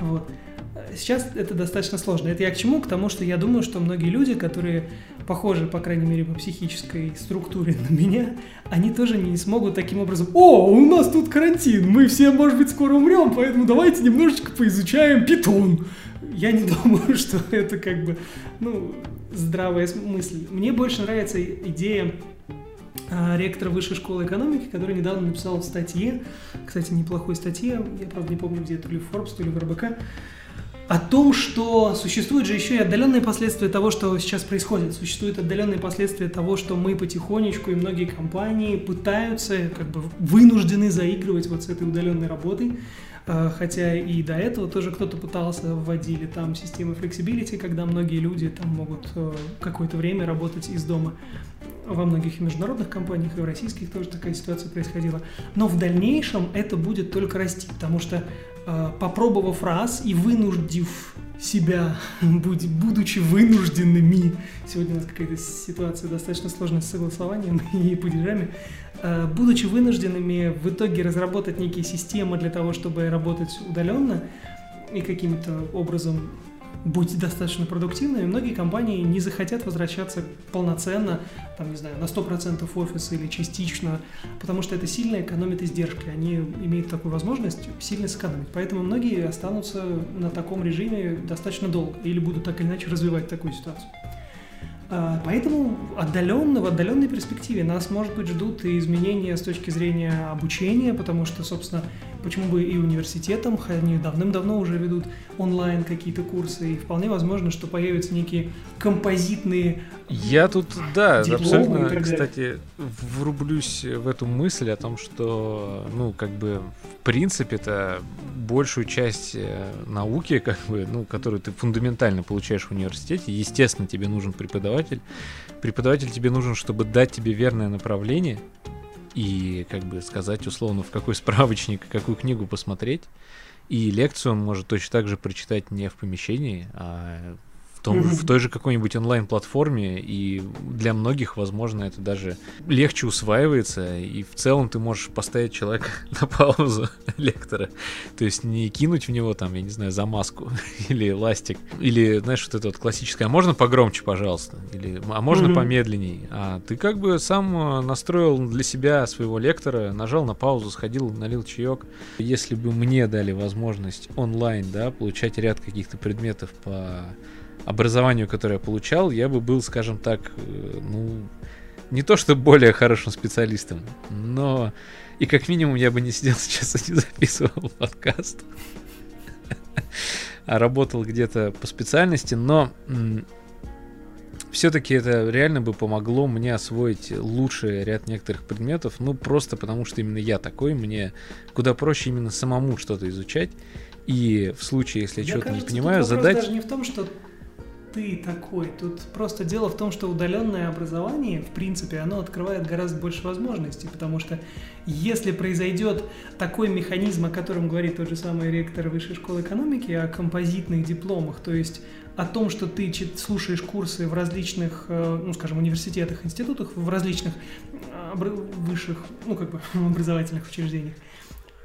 Вот. Сейчас это достаточно сложно. Это я к чему? К тому, что я думаю, что многие люди, которые похожи, по крайней мере, по психической структуре на меня, они тоже не смогут таким образом, о, у нас тут карантин, мы все, может быть, скоро умрем, поэтому давайте немножечко поизучаем питон. Я не думаю, что это как бы, ну, здравая мысль. Мне больше нравится идея а, ректор Высшей школы экономики, который недавно написал в статье, кстати, неплохой статье, я, правда, не помню, где, то ли в Forbes, то ли в РБК, о том, что существуют же еще и отдаленные последствия того, что сейчас происходит. Существуют отдаленные последствия того, что мы потихонечку и многие компании пытаются, как бы вынуждены заигрывать вот с этой удаленной работой. А, хотя и до этого тоже кто-то пытался, вводили там системы flexibility, когда многие люди там могут э, какое-то время работать из дома. Во многих международных компаниях, и в российских тоже такая ситуация происходила. Но в дальнейшем это будет только расти, потому что попробовав раз и вынуждив себя, будучи вынужденными, сегодня у нас какая-то ситуация достаточно сложная с согласованием и падежами, э, будучи вынужденными в итоге разработать некие системы для того, чтобы работать удаленно и каким-то образом быть достаточно продуктивными, многие компании не захотят возвращаться полноценно, там, не знаю, на 100% офиса или частично, потому что это сильно экономит издержки. Они имеют такую возможность сильно сэкономить. Поэтому многие останутся на таком режиме достаточно долго или будут так или иначе развивать такую ситуацию. А, поэтому отдаленно, в отдаленной перспективе нас, может быть, ждут и изменения с точки зрения обучения, потому что, собственно, почему бы и университетам, они давным-давно уже ведут онлайн какие-то курсы, и вполне возможно, что появятся некие композитные Я тут, да, абсолютно, кстати, врублюсь в эту мысль о том, что, ну, как бы, в принципе, это большую часть э, науки, как бы, ну, которую ты фундаментально получаешь в университете, естественно, тебе нужен преподаватель. Преподаватель тебе нужен, чтобы дать тебе верное направление и, как бы, сказать условно, в какой справочник, какую книгу посмотреть. И лекцию он может точно так же прочитать не в помещении, а в, том, в той же какой-нибудь онлайн-платформе, и для многих, возможно, это даже легче усваивается, и в целом ты можешь поставить человека на паузу лектора, то есть не кинуть в него там, я не знаю, замазку или ластик, или, знаешь, вот это вот классическое, а можно погромче, пожалуйста, или а можно помедленней, а ты как бы сам э, настроил для себя своего лектора, нажал на паузу, сходил, налил чаек. Если бы мне дали возможность онлайн, да, получать ряд каких-то предметов по образованию, которое я получал, я бы был, скажем так, э, ну, не то что более хорошим специалистом, но и как минимум я бы не сидел сейчас и не записывал подкаст, а работал где-то по специальности, но все-таки это реально бы помогло мне освоить лучший ряд некоторых предметов, ну просто потому что именно я такой, мне куда проще именно самому что-то изучать, и в случае, если я что-то не понимаю, задать... даже не в том, что ты такой. Тут просто дело в том, что удаленное образование, в принципе, оно открывает гораздо больше возможностей, потому что если произойдет такой механизм, о котором говорит тот же самый ректор Высшей школы экономики, о композитных дипломах, то есть о том, что ты слушаешь курсы в различных, э, ну, скажем, университетах, институтах, в различных э, высших, ну, как бы, образовательных учреждениях.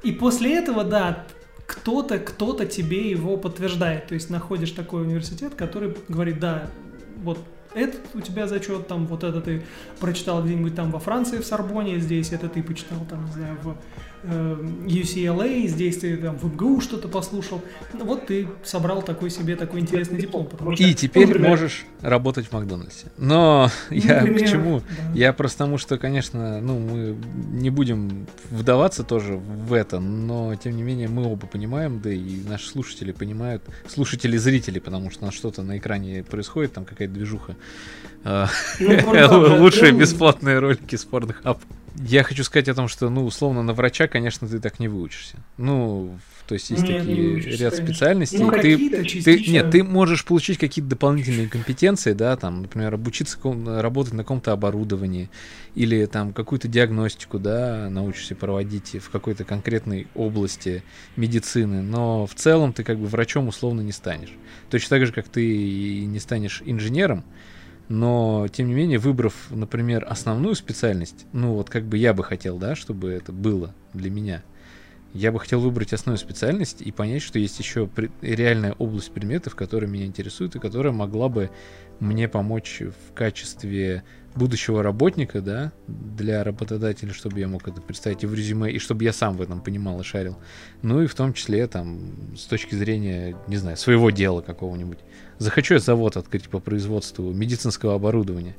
И после этого, да, кто-то, кто-то тебе его подтверждает. То есть находишь такой университет, который говорит, да, вот этот у тебя зачет, там, вот это ты прочитал где-нибудь там во Франции, в Сорбоне, здесь это ты почитал, там, не знаю, в UCLA, здесь ты там в МГУ что-то послушал. Ну, вот ты собрал такой себе такой интересный диплом. Что, и теперь например, можешь работать в Макдональдсе. Но я например, к чему? Да. Я просто тому, что, конечно, ну, мы не будем вдаваться тоже в это, но, тем не менее, мы оба понимаем, да и наши слушатели понимают, слушатели зрители, потому что у нас что-то на экране происходит, там какая-то движуха. Ну, Лучшие бесплатные ролики с Pornhub. Я хочу сказать о том, что, ну, условно, на врача, конечно, ты так не выучишься. Ну, то есть есть нет, такие выучишься, ряд конечно. специальностей. Ну, ты, ты, нет, ты можешь получить какие-то дополнительные компетенции, да, там, например, обучиться работать на каком-то оборудовании или там какую-то диагностику, да, научишься проводить в какой-то конкретной области медицины, но в целом ты как бы врачом условно не станешь. Точно так же, как ты и не станешь инженером, но, тем не менее, выбрав, например, основную специальность, ну вот как бы я бы хотел, да, чтобы это было для меня, я бы хотел выбрать основную специальность и понять, что есть еще реальная область предметов, которая меня интересует и которая могла бы мне помочь в качестве будущего работника, да, для работодателя, чтобы я мог это представить и в резюме, и чтобы я сам в этом понимал и шарил. Ну и в том числе, там, с точки зрения, не знаю, своего дела какого-нибудь. Захочу я завод открыть по производству медицинского оборудования.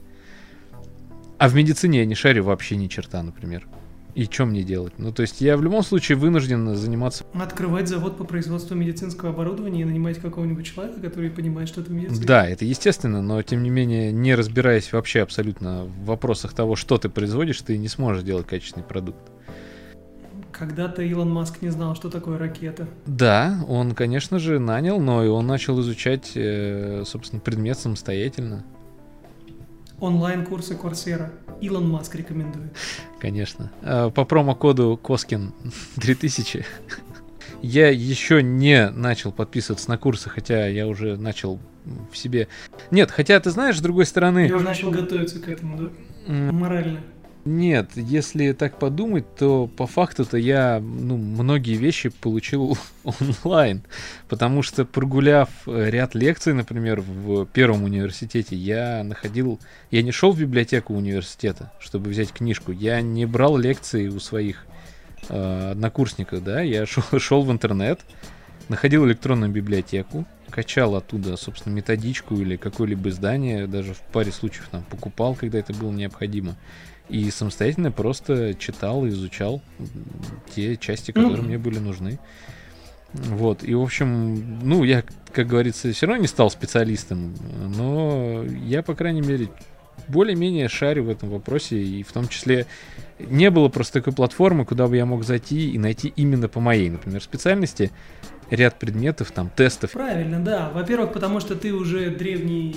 А в медицине я не шарю вообще ни черта, например. И что мне делать? Ну, то есть я в любом случае вынужден заниматься... Открывать завод по производству медицинского оборудования и нанимать какого-нибудь человека, который понимает, что это медицина. Да, это естественно, но тем не менее, не разбираясь вообще абсолютно в вопросах того, что ты производишь, ты не сможешь делать качественный продукт. Когда-то Илон Маск не знал, что такое ракета. Да, он, конечно же, нанял, но и он начал изучать, э, собственно, предмет самостоятельно. Онлайн-курсы Курсера. Илон Маск рекомендует. Конечно. Э, по промокоду Коскин 3000 я еще не начал подписываться на курсы, хотя я уже начал в себе... Нет, хотя ты знаешь, с другой стороны... Я уже начал готовиться к этому, да? Морально. Нет, если так подумать, то по факту-то я ну, многие вещи получил онлайн. Потому что прогуляв э, ряд лекций, например, в первом университете, я находил... Я не шел в библиотеку университета, чтобы взять книжку. Я не брал лекции у своих э, однокурсников, да. Я шел, шел в интернет, находил электронную библиотеку, качал оттуда, собственно, методичку или какое-либо издание, даже в паре случаев там покупал, когда это было необходимо. И самостоятельно просто читал и изучал те части, которые mm. мне были нужны. Вот, и, в общем, ну, я, как говорится, все равно не стал специалистом, но я, по крайней мере, более-менее шарю в этом вопросе, и в том числе не было просто такой платформы, куда бы я мог зайти и найти именно по моей, например, специальности ряд предметов, там, тестов. Правильно, да. Во-первых, потому что ты уже древний...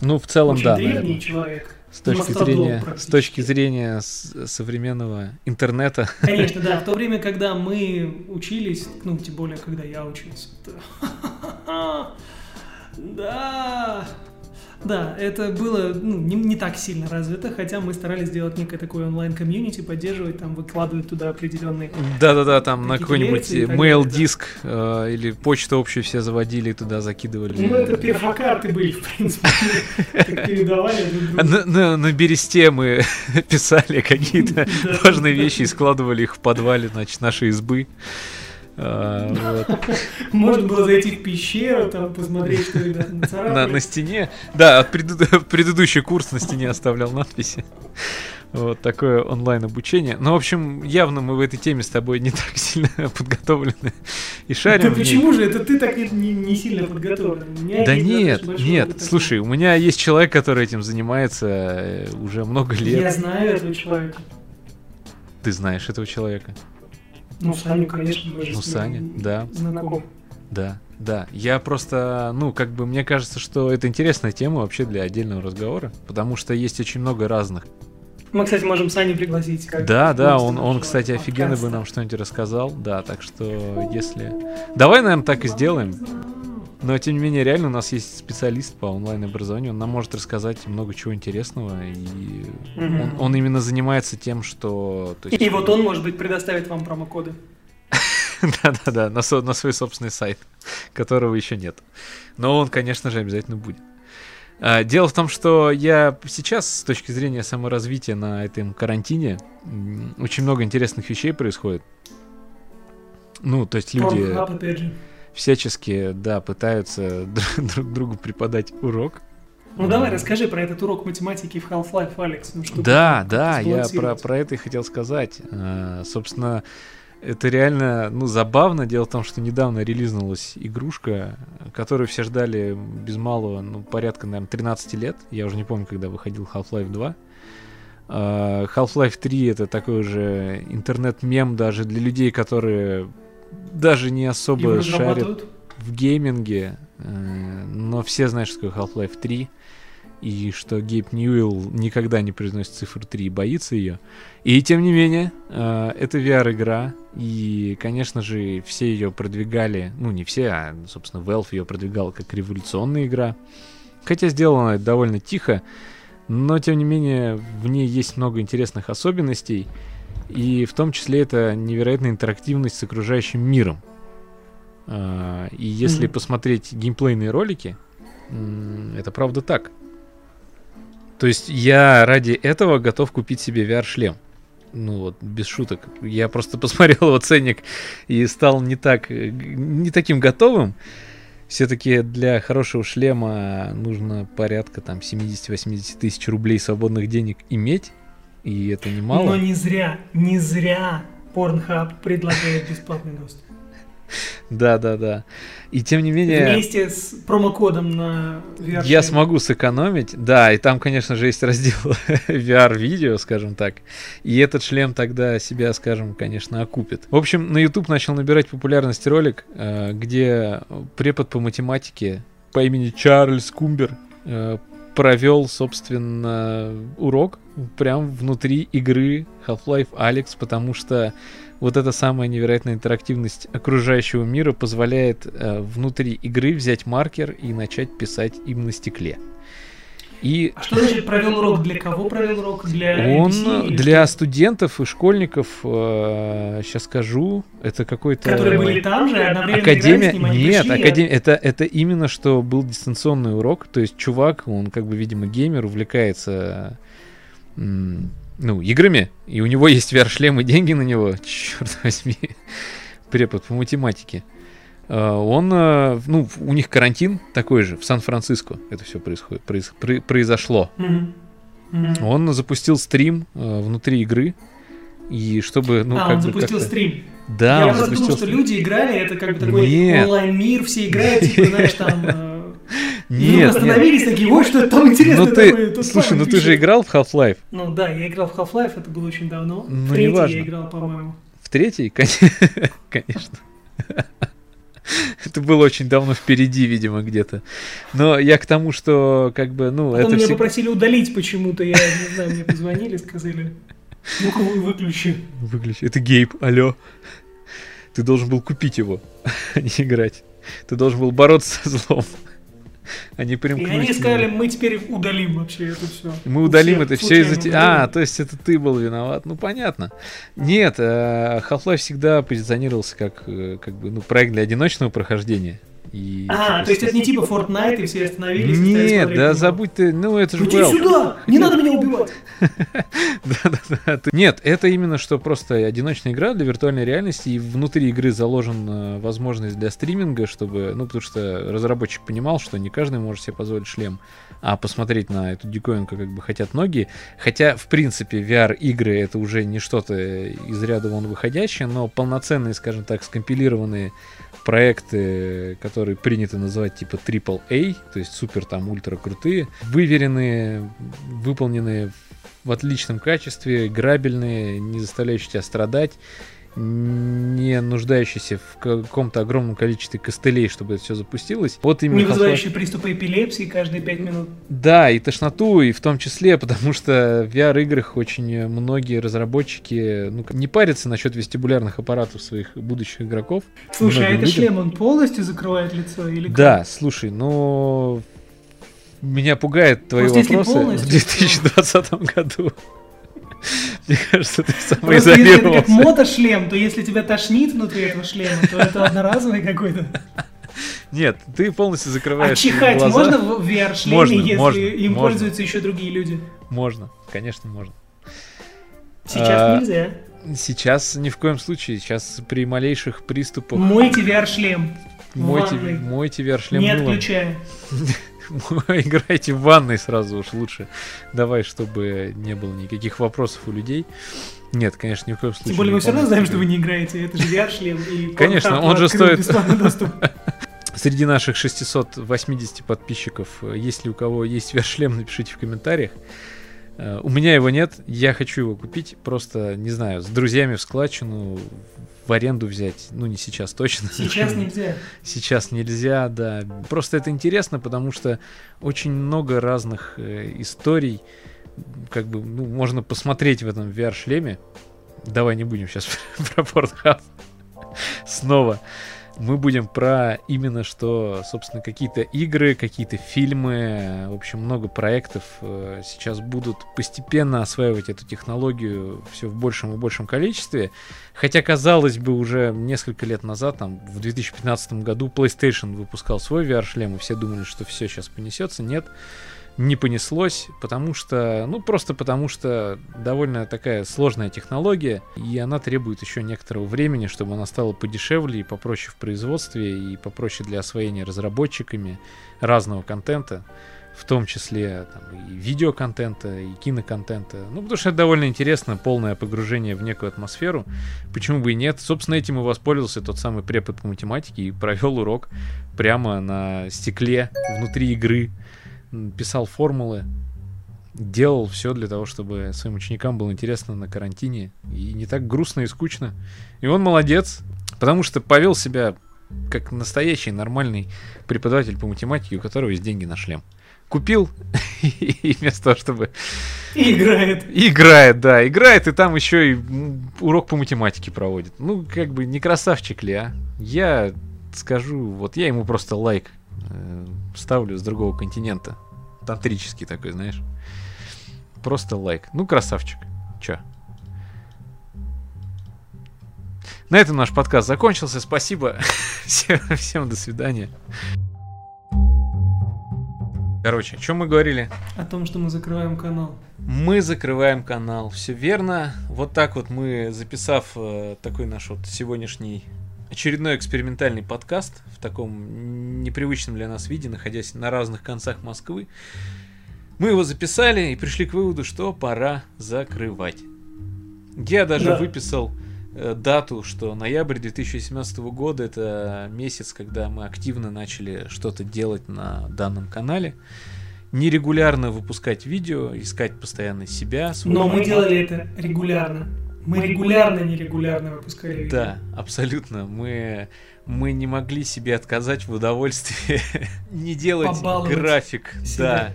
Ну, в целом, очень да. древний наверное. человек. С точки зрения, с точки зрения современного интернета. Конечно, да. В то время, когда мы учились, ну, тем более, когда я учился. Да, да, это было ну, не, не так сильно развито, хотя мы старались сделать некое такое онлайн-комьюнити, поддерживать, там, выкладывать туда определенные... Да-да-да, там на какой-нибудь mail-диск да. э, или почту общую все заводили и туда закидывали. Ну, это перфокарты были, в принципе, передавали на бересте мы писали какие-то важные вещи и складывали их в подвале, значит, нашей избы. А. Можно было зайти в пещеру, там посмотреть, что ребята на, на стене. Да, предыдущий курс на стене оставлял надписи. Вот такое онлайн обучение. Ну, в общем, явно мы в этой теме с тобой не так сильно подготовлены и шарим. Да почему же? Это ты так не, не сильно подготовлен. Да нет, нет. Слушай, у меня есть человек, который этим занимается э, уже много лет. Я знаю этого человека. Ты знаешь этого человека? Ну, Саню, конечно, мы же Ну, Саня, да. Знаком. Да, да. Я просто, ну, как бы мне кажется, что это интересная тема вообще для отдельного разговора, потому что есть очень много разных. Мы, кстати, можем Саню пригласить. Как да, да, он, он, кстати, офигенно бы нам что-нибудь рассказал. Да, так что если... Давай, наверное, так и сделаем. Но, тем не менее, реально у нас есть специалист по онлайн-образованию, он нам может рассказать много чего интересного, и Мгм. он, он именно занимается тем, что... то есть- И вот он, может быть, предоставит вам промокоды. Да-да-да, на, со- на свой собственный сайт, которого еще нет. Но он, конечно же, обязательно будет. А, Дело в том, что я сейчас, с точки зрения саморазвития на этом карантине, очень много интересных вещей происходит. Ну, то есть люди опять же. Всячески, да, пытаются друг друг другу преподать урок. Ну давай, расскажи про этот урок математики в Half-Life, Алекс. Ну, Да, да, я про, про это и хотел сказать. А, собственно, это реально, ну, забавно. Дело в том, что недавно релизнулась игрушка, которую все ждали без малого, ну, порядка, наверное, 13 лет. Я уже не помню, когда выходил Half-Life 2. А, Half-Life 3 это такой уже интернет-мем даже для людей, которые даже не особо разрабатывают? в гейминге, э, но все знают, что такое Half-Life 3, и что Гейб Ньюэлл никогда не произносит цифру 3 и боится ее. И тем не менее, э, это VR-игра, и, конечно же, все ее продвигали, ну не все, а, собственно, Valve ее продвигал как революционная игра. Хотя сделано это довольно тихо, но, тем не менее, в ней есть много интересных особенностей, и в том числе это невероятная интерактивность с окружающим миром. А, И если Мгм. посмотреть геймплейные ролики, это правда так. То есть я ради этого готов купить себе VR-шлем. Ну вот, без шуток. Я просто посмотрел его ценник и стал не так, э, не таким готовым. Все-таки для хорошего шлема нужно порядка там 70-80 тысяч рублей свободных денег иметь. И это немало. Но не зря, не зря Pornhub предлагает бесплатный доступ. Да, да, да. И тем не менее... Вместе с промокодом на VR. Я смогу сэкономить. Да, и там, конечно же, есть раздел VR-видео, скажем так. И этот шлем тогда себя, скажем, конечно, окупит. В общем, на YouTube начал набирать популярность ролик, э, где препод по математике по имени Чарльз Кумбер э, провел, собственно, урок прям внутри игры Half-Life Alex, потому что вот эта самая невероятная интерактивность окружающего мира позволяет э, внутри игры взять маркер и начать писать им на стекле. И а что значит провел урок? Для кого провел урок? Для Он NPC, для что? студентов и школьников, э, сейчас скажу, это какой-то... Которые были там же, одновременно Академия... Ним, Нет, пришли, академия... это, это именно что был дистанционный урок, то есть чувак, он как бы, видимо, геймер, увлекается ну, играми, и у него есть VR-шлем и деньги на него, черт возьми, препод по математике. А, он, а, ну, у них карантин такой же, в Сан-Франциско это все происходит, произ, произошло. Mm-hmm. Mm-hmm. Он запустил стрим а, внутри игры, и чтобы, ну, а, как он бы запустил стрим. Да, Я просто думал, что люди играли, это как бы такой Нет. онлайн-мир, все играют, типа, знаешь, там нет, остановились нет. такие, ой, что это там интересно ну, ты, такое. Слушай, ну ты же играл в Half-Life. Ну да, я играл в Half-Life, это было очень давно. Ну, в третий неважно. я играл, по-моему. В третий? Конечно. Это было очень давно впереди, видимо, где-то. Но я к тому, что как бы, ну, Потом это меня всег... попросили удалить почему-то, я не знаю, мне позвонили, сказали, ну-ка выключи. Выключи. Это Гейб, алло. Ты должен был купить его, а не играть. Ты должен был бороться со злом. Они примкнули. И они сказали, мы теперь удалим вообще это все. Мы удалим это все из-за тебя. А, то есть это ты был виноват. Ну, понятно. Нет, э, Half-Life всегда позиционировался как, э, как бы, ну, проект для одиночного прохождения. И, а, то есть это не типа Fortnite, и все остановились? Нет, да забудь ты, ну это же Иди сюда, не надо меня убивать! Да-да-да. Нет, это именно что просто одиночная игра для виртуальной реальности, и внутри игры заложена возможность для стриминга, чтобы, ну, потому что разработчик понимал, что не каждый может себе позволить шлем, а посмотреть на эту диковинку как бы хотят многие. Хотя, в принципе, VR-игры это уже не что-то из ряда вон выходящее, но полноценные, скажем так, скомпилированные проекты, которые принято называть типа AAA, то есть супер там ультра крутые, выверенные, выполненные в отличном качестве, грабельные, не заставляющие тебя страдать, не нуждающийся в каком-то огромном количестве костылей, чтобы это все запустилось. Вот именно не вызывающий приступы эпилепсии каждые пять минут. Да, и тошноту, и в том числе, потому что в VR-играх очень многие разработчики ну, не парятся насчет вестибулярных аппаратов своих будущих игроков. Слушай, а это шлем, он полностью закрывает лицо или как? Да, слушай, ну... Меня пугает твои Просто вопросы в 2020 году. Мне кажется, ты самоизолировался. Если это как мотошлем, то если тебя тошнит внутри этого шлема, то это одноразовый какой-то. Нет, ты полностью закрываешь А чихать глаза. можно в VR-шлеме, можно, если можно, им можно. пользуются еще другие люди? Можно, конечно, можно. Сейчас а, нельзя. Сейчас ни в коем случае. Сейчас при малейших приступах... Мойте VR-шлем. Мойте, мойте VR-шлем Не отключая. Играйте в ванной сразу уж лучше. Давай, чтобы не было никаких вопросов у людей. Нет, конечно, ни в коем случае. Тем более мы все равно знаем, что вы не играете. Это же VR-шлем. И конечно, он же стоит... Среди наших 680 подписчиков, если у кого есть VR-шлем, напишите в комментариях. У меня его нет, я хочу его купить, просто, не знаю, с друзьями в складчину, в аренду взять. Ну, не сейчас точно. Сейчас нельзя. Сейчас нельзя, да. Просто это интересно, потому что очень много разных э, историй, как бы, ну, можно посмотреть в этом VR-шлеме. Давай не будем сейчас про Pornhub снова мы будем про именно что, собственно, какие-то игры, какие-то фильмы, в общем, много проектов э, сейчас будут постепенно осваивать эту технологию все в большем и большем количестве. Хотя, казалось бы, уже несколько лет назад, там, в 2015 году PlayStation выпускал свой VR-шлем, и все думали, что все сейчас понесется. Нет. Не понеслось, потому что, ну просто потому что довольно такая сложная технология, и она требует еще некоторого времени, чтобы она стала подешевле и попроще в производстве, и попроще для освоения разработчиками разного контента, в том числе там, и видеоконтента, и киноконтента. Ну, потому что это довольно интересно, полное погружение в некую атмосферу. Почему бы и нет? Собственно, этим и воспользовался тот самый препод по математике и провел урок прямо на стекле внутри игры писал формулы, делал все для того, чтобы своим ученикам было интересно на карантине и не так грустно и скучно. И он молодец, потому что повел себя как настоящий нормальный преподаватель по математике, у которого есть деньги на шлем. Купил и вместо того, чтобы... играет. Играет, да, играет, и там еще и урок по математике проводит. Ну, как бы не красавчик ли, а? Я скажу, вот я ему просто лайк ставлю с другого континента. Тантрический такой, знаешь. Просто лайк. Ну, красавчик. Чё? На этом наш подкаст закончился. Спасибо. всем, всем до свидания. Короче, о чем мы говорили? О том, что мы закрываем канал. Мы закрываем канал, все верно. Вот так вот мы, записав э, такой наш вот сегодняшний очередной экспериментальный подкаст в таком непривычном для нас виде, находясь на разных концах Москвы. Мы его записали и пришли к выводу, что пора закрывать. Я даже да. выписал э, дату, что ноябрь 2017 года это месяц, когда мы активно начали что-то делать на данном канале. Нерегулярно выпускать видео, искать постоянно себя. Но мы делали это регулярно. Мы регулярно, нерегулярно выпускали видео. Да, абсолютно. Мы, мы не могли себе отказать в удовольствии не делать побаловать график. Себя. Да,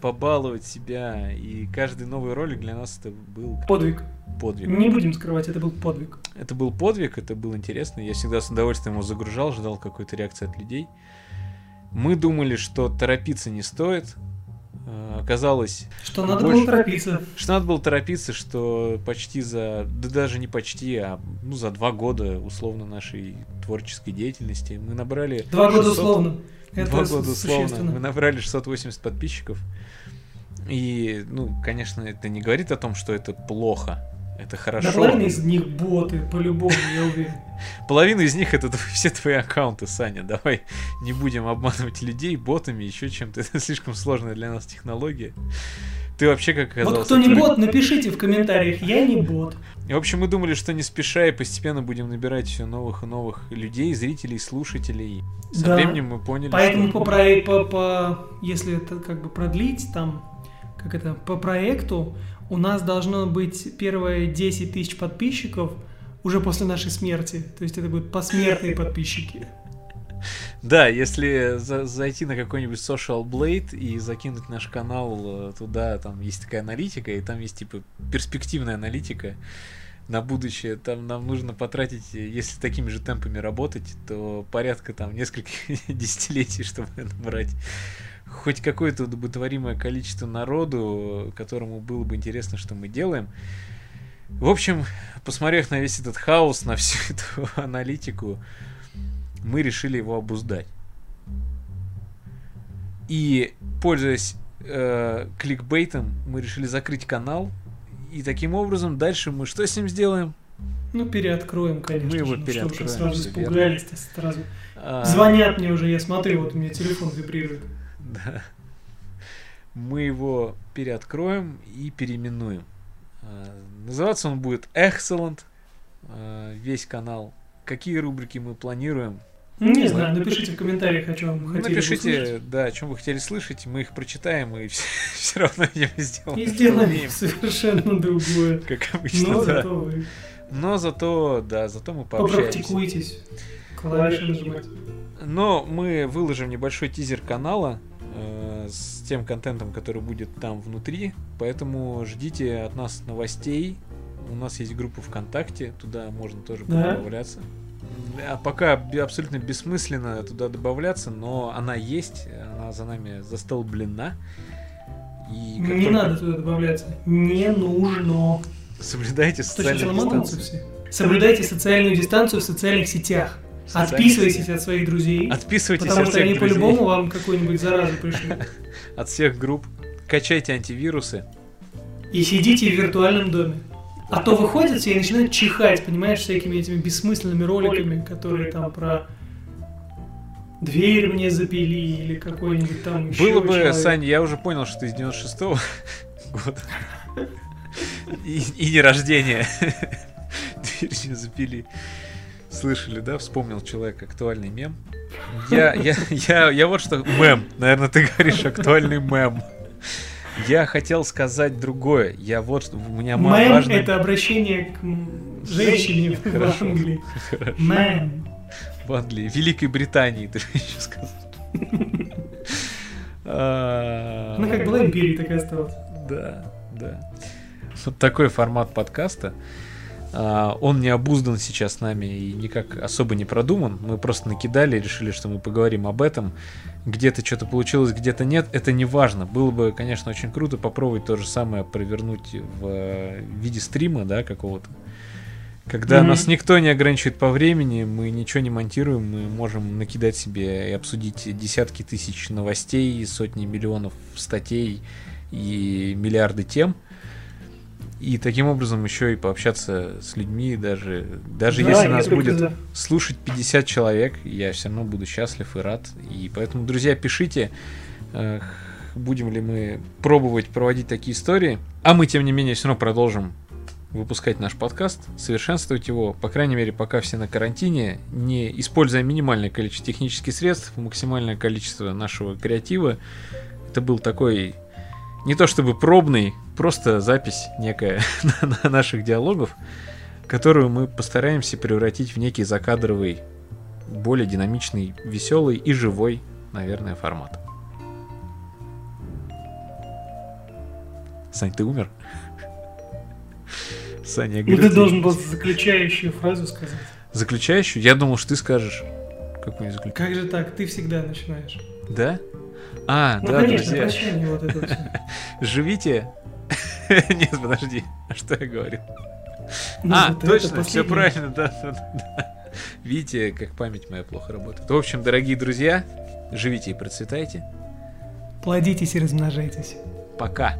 побаловать себя. И каждый новый ролик для нас это был... Подвиг. Подвиг. Не будем скрывать, это был подвиг. Это был подвиг, это был интересно. Я всегда с удовольствием его загружал, ждал какой-то реакции от людей. Мы думали, что торопиться не стоит, оказалось... Что надо больше, было торопиться. Что надо было торопиться, что почти за... Да даже не почти, а ну, за два года условно нашей творческой деятельности мы набрали... Два 600... года условно. Это два года условно. Мы набрали 680 подписчиков. И, ну, конечно, это не говорит о том, что это плохо. Это хорошо. Да половина из них боты, по-любому, я уверен. Половина из них это все твои аккаунты, Саня. Давай не будем обманывать людей ботами, еще чем-то. Это слишком сложная для нас технология. Ты вообще как оказался? Вот кто не бот, напишите в комментариях, я не бот. В общем, мы думали, что не спеша и постепенно будем набирать все новых и новых людей, зрителей, слушателей. Со да. временем мы поняли, Поэтому что... по, про... по, по... если это как бы продлить, там, как это, по проекту, у нас должно быть первые 10 тысяч подписчиков уже после нашей смерти. То есть это будут посмертные подписчики. Да, если за зайти на какой-нибудь Social Blade и закинуть наш канал э, туда, там есть такая аналитика, и там есть типа перспективная аналитика на будущее. Там нам нужно потратить, если такими же темпами работать, то порядка там нескольких десятилетий, чтобы набрать хоть какое-то удовлетворимое количество народу, которому было бы интересно, что мы делаем. В общем, посмотрев на весь этот хаос, на всю эту аналитику, мы решили его обуздать. И, пользуясь э, кликбейтом, мы решили закрыть канал. И таким образом дальше мы что с ним сделаем? Ну, переоткроем, конечно. Мы его же. переоткроем. Что, сразу испугались, сразу. А... Звонят мне уже, я смотрю, вот у меня телефон вибрирует. Да. Мы его переоткроем и переименуем. А, называться он будет Excellent. А, весь канал. Какие рубрики мы планируем? Не знаю, напишите в комментариях, о чем вы хотели Напишите, услышать. да, о чем вы хотели слышать, мы их прочитаем и все, все равно не сделаем. И сделаем совершенно другое. Как обычно, Но да. Зато вы... Но зато, да, зато мы пообщаемся. Попрактикуйтесь. Клавиши нажимать. Но мы выложим небольшой тизер канала, Э, с тем контентом, который будет там внутри. Поэтому ждите от нас новостей. У нас есть группа ВКонтакте, туда можно тоже да? добавляться. А пока абсолютно бессмысленно туда добавляться, но она есть, она за нами застолблена. И не только... надо туда добавляться. Не нужно. Соблюдайте социальную дистанцию. Соблюдайте социальную дистанцию в социальных сетях. Отписывайтесь от своих друзей. Отписывайтесь потому от что всех они друзей. по-любому вам какую-нибудь заразу пришли. От всех групп. Качайте антивирусы. И сидите в виртуальном доме. А то выходят все и начинают чихать, понимаешь, всякими этими бессмысленными роликами, которые там про дверь мне запили или какой-нибудь там еще Было бы, человек. Сань, я уже понял, что ты из 96-го года. И, и не рождения. Дверь не запили. Слышали, да? Вспомнил человек актуальный мем. Я, я, я, я вот что... Мем. Наверное, ты говоришь актуальный мем. Я хотел сказать другое. Я вот... что- У меня Мэм важный... это обращение к женщине в Хорошо. Англии. Хорошо. Мэм. В Англии. Великой Британии, ты же еще сказал. Она как была империей, так и осталась. Да, да. Вот такой формат подкаста. А, Он не обуздан сейчас нами и никак особо не продуман. Мы просто накидали, решили, что мы поговорим об этом. Где-то что-то получилось, где-то нет. Это не важно. Было бы, конечно, очень круто попробовать то же самое провернуть в э, виде стрима, да, какого-то. Когда Мгм. нас никто не ограничивает по времени, мы ничего не монтируем, мы можем накидать себе и обсудить десятки тысяч новостей, сотни миллионов статей и миллиарды тем. И таким образом еще и пообщаться с людьми, даже, даже Да, если нас будет за. слушать 50 человек, я все равно буду счастлив и рад. И поэтому, друзья, пишите, э, будем ли мы пробовать проводить такие истории. А мы, тем не менее, все равно продолжим выпускать наш подкаст, совершенствовать его, по крайней мере, пока все на карантине, не используя минимальное количество технических средств, максимальное количество нашего креатива. Это был такой не то чтобы пробный, просто запись некая на- на наших диалогов, которую мы постараемся превратить в некий закадровый, более динамичный, веселый и живой, наверное, формат. Сань, ты умер? Саня, я Ну, говорю, ты должен был заключающую фразу сказать. Заключающую? Я думал, что ты скажешь. Какую заключающую? Как же так? Ты всегда начинаешь. Да? А, Ну, да, конечно, друзья. вот это. Живите. Нет, подожди. А что я говорил? Ну, а, это точно, все правильно, да, да, да. Видите, как память моя плохо работает. В общем, дорогие друзья, живите и процветайте. Плодитесь и размножайтесь. Пока.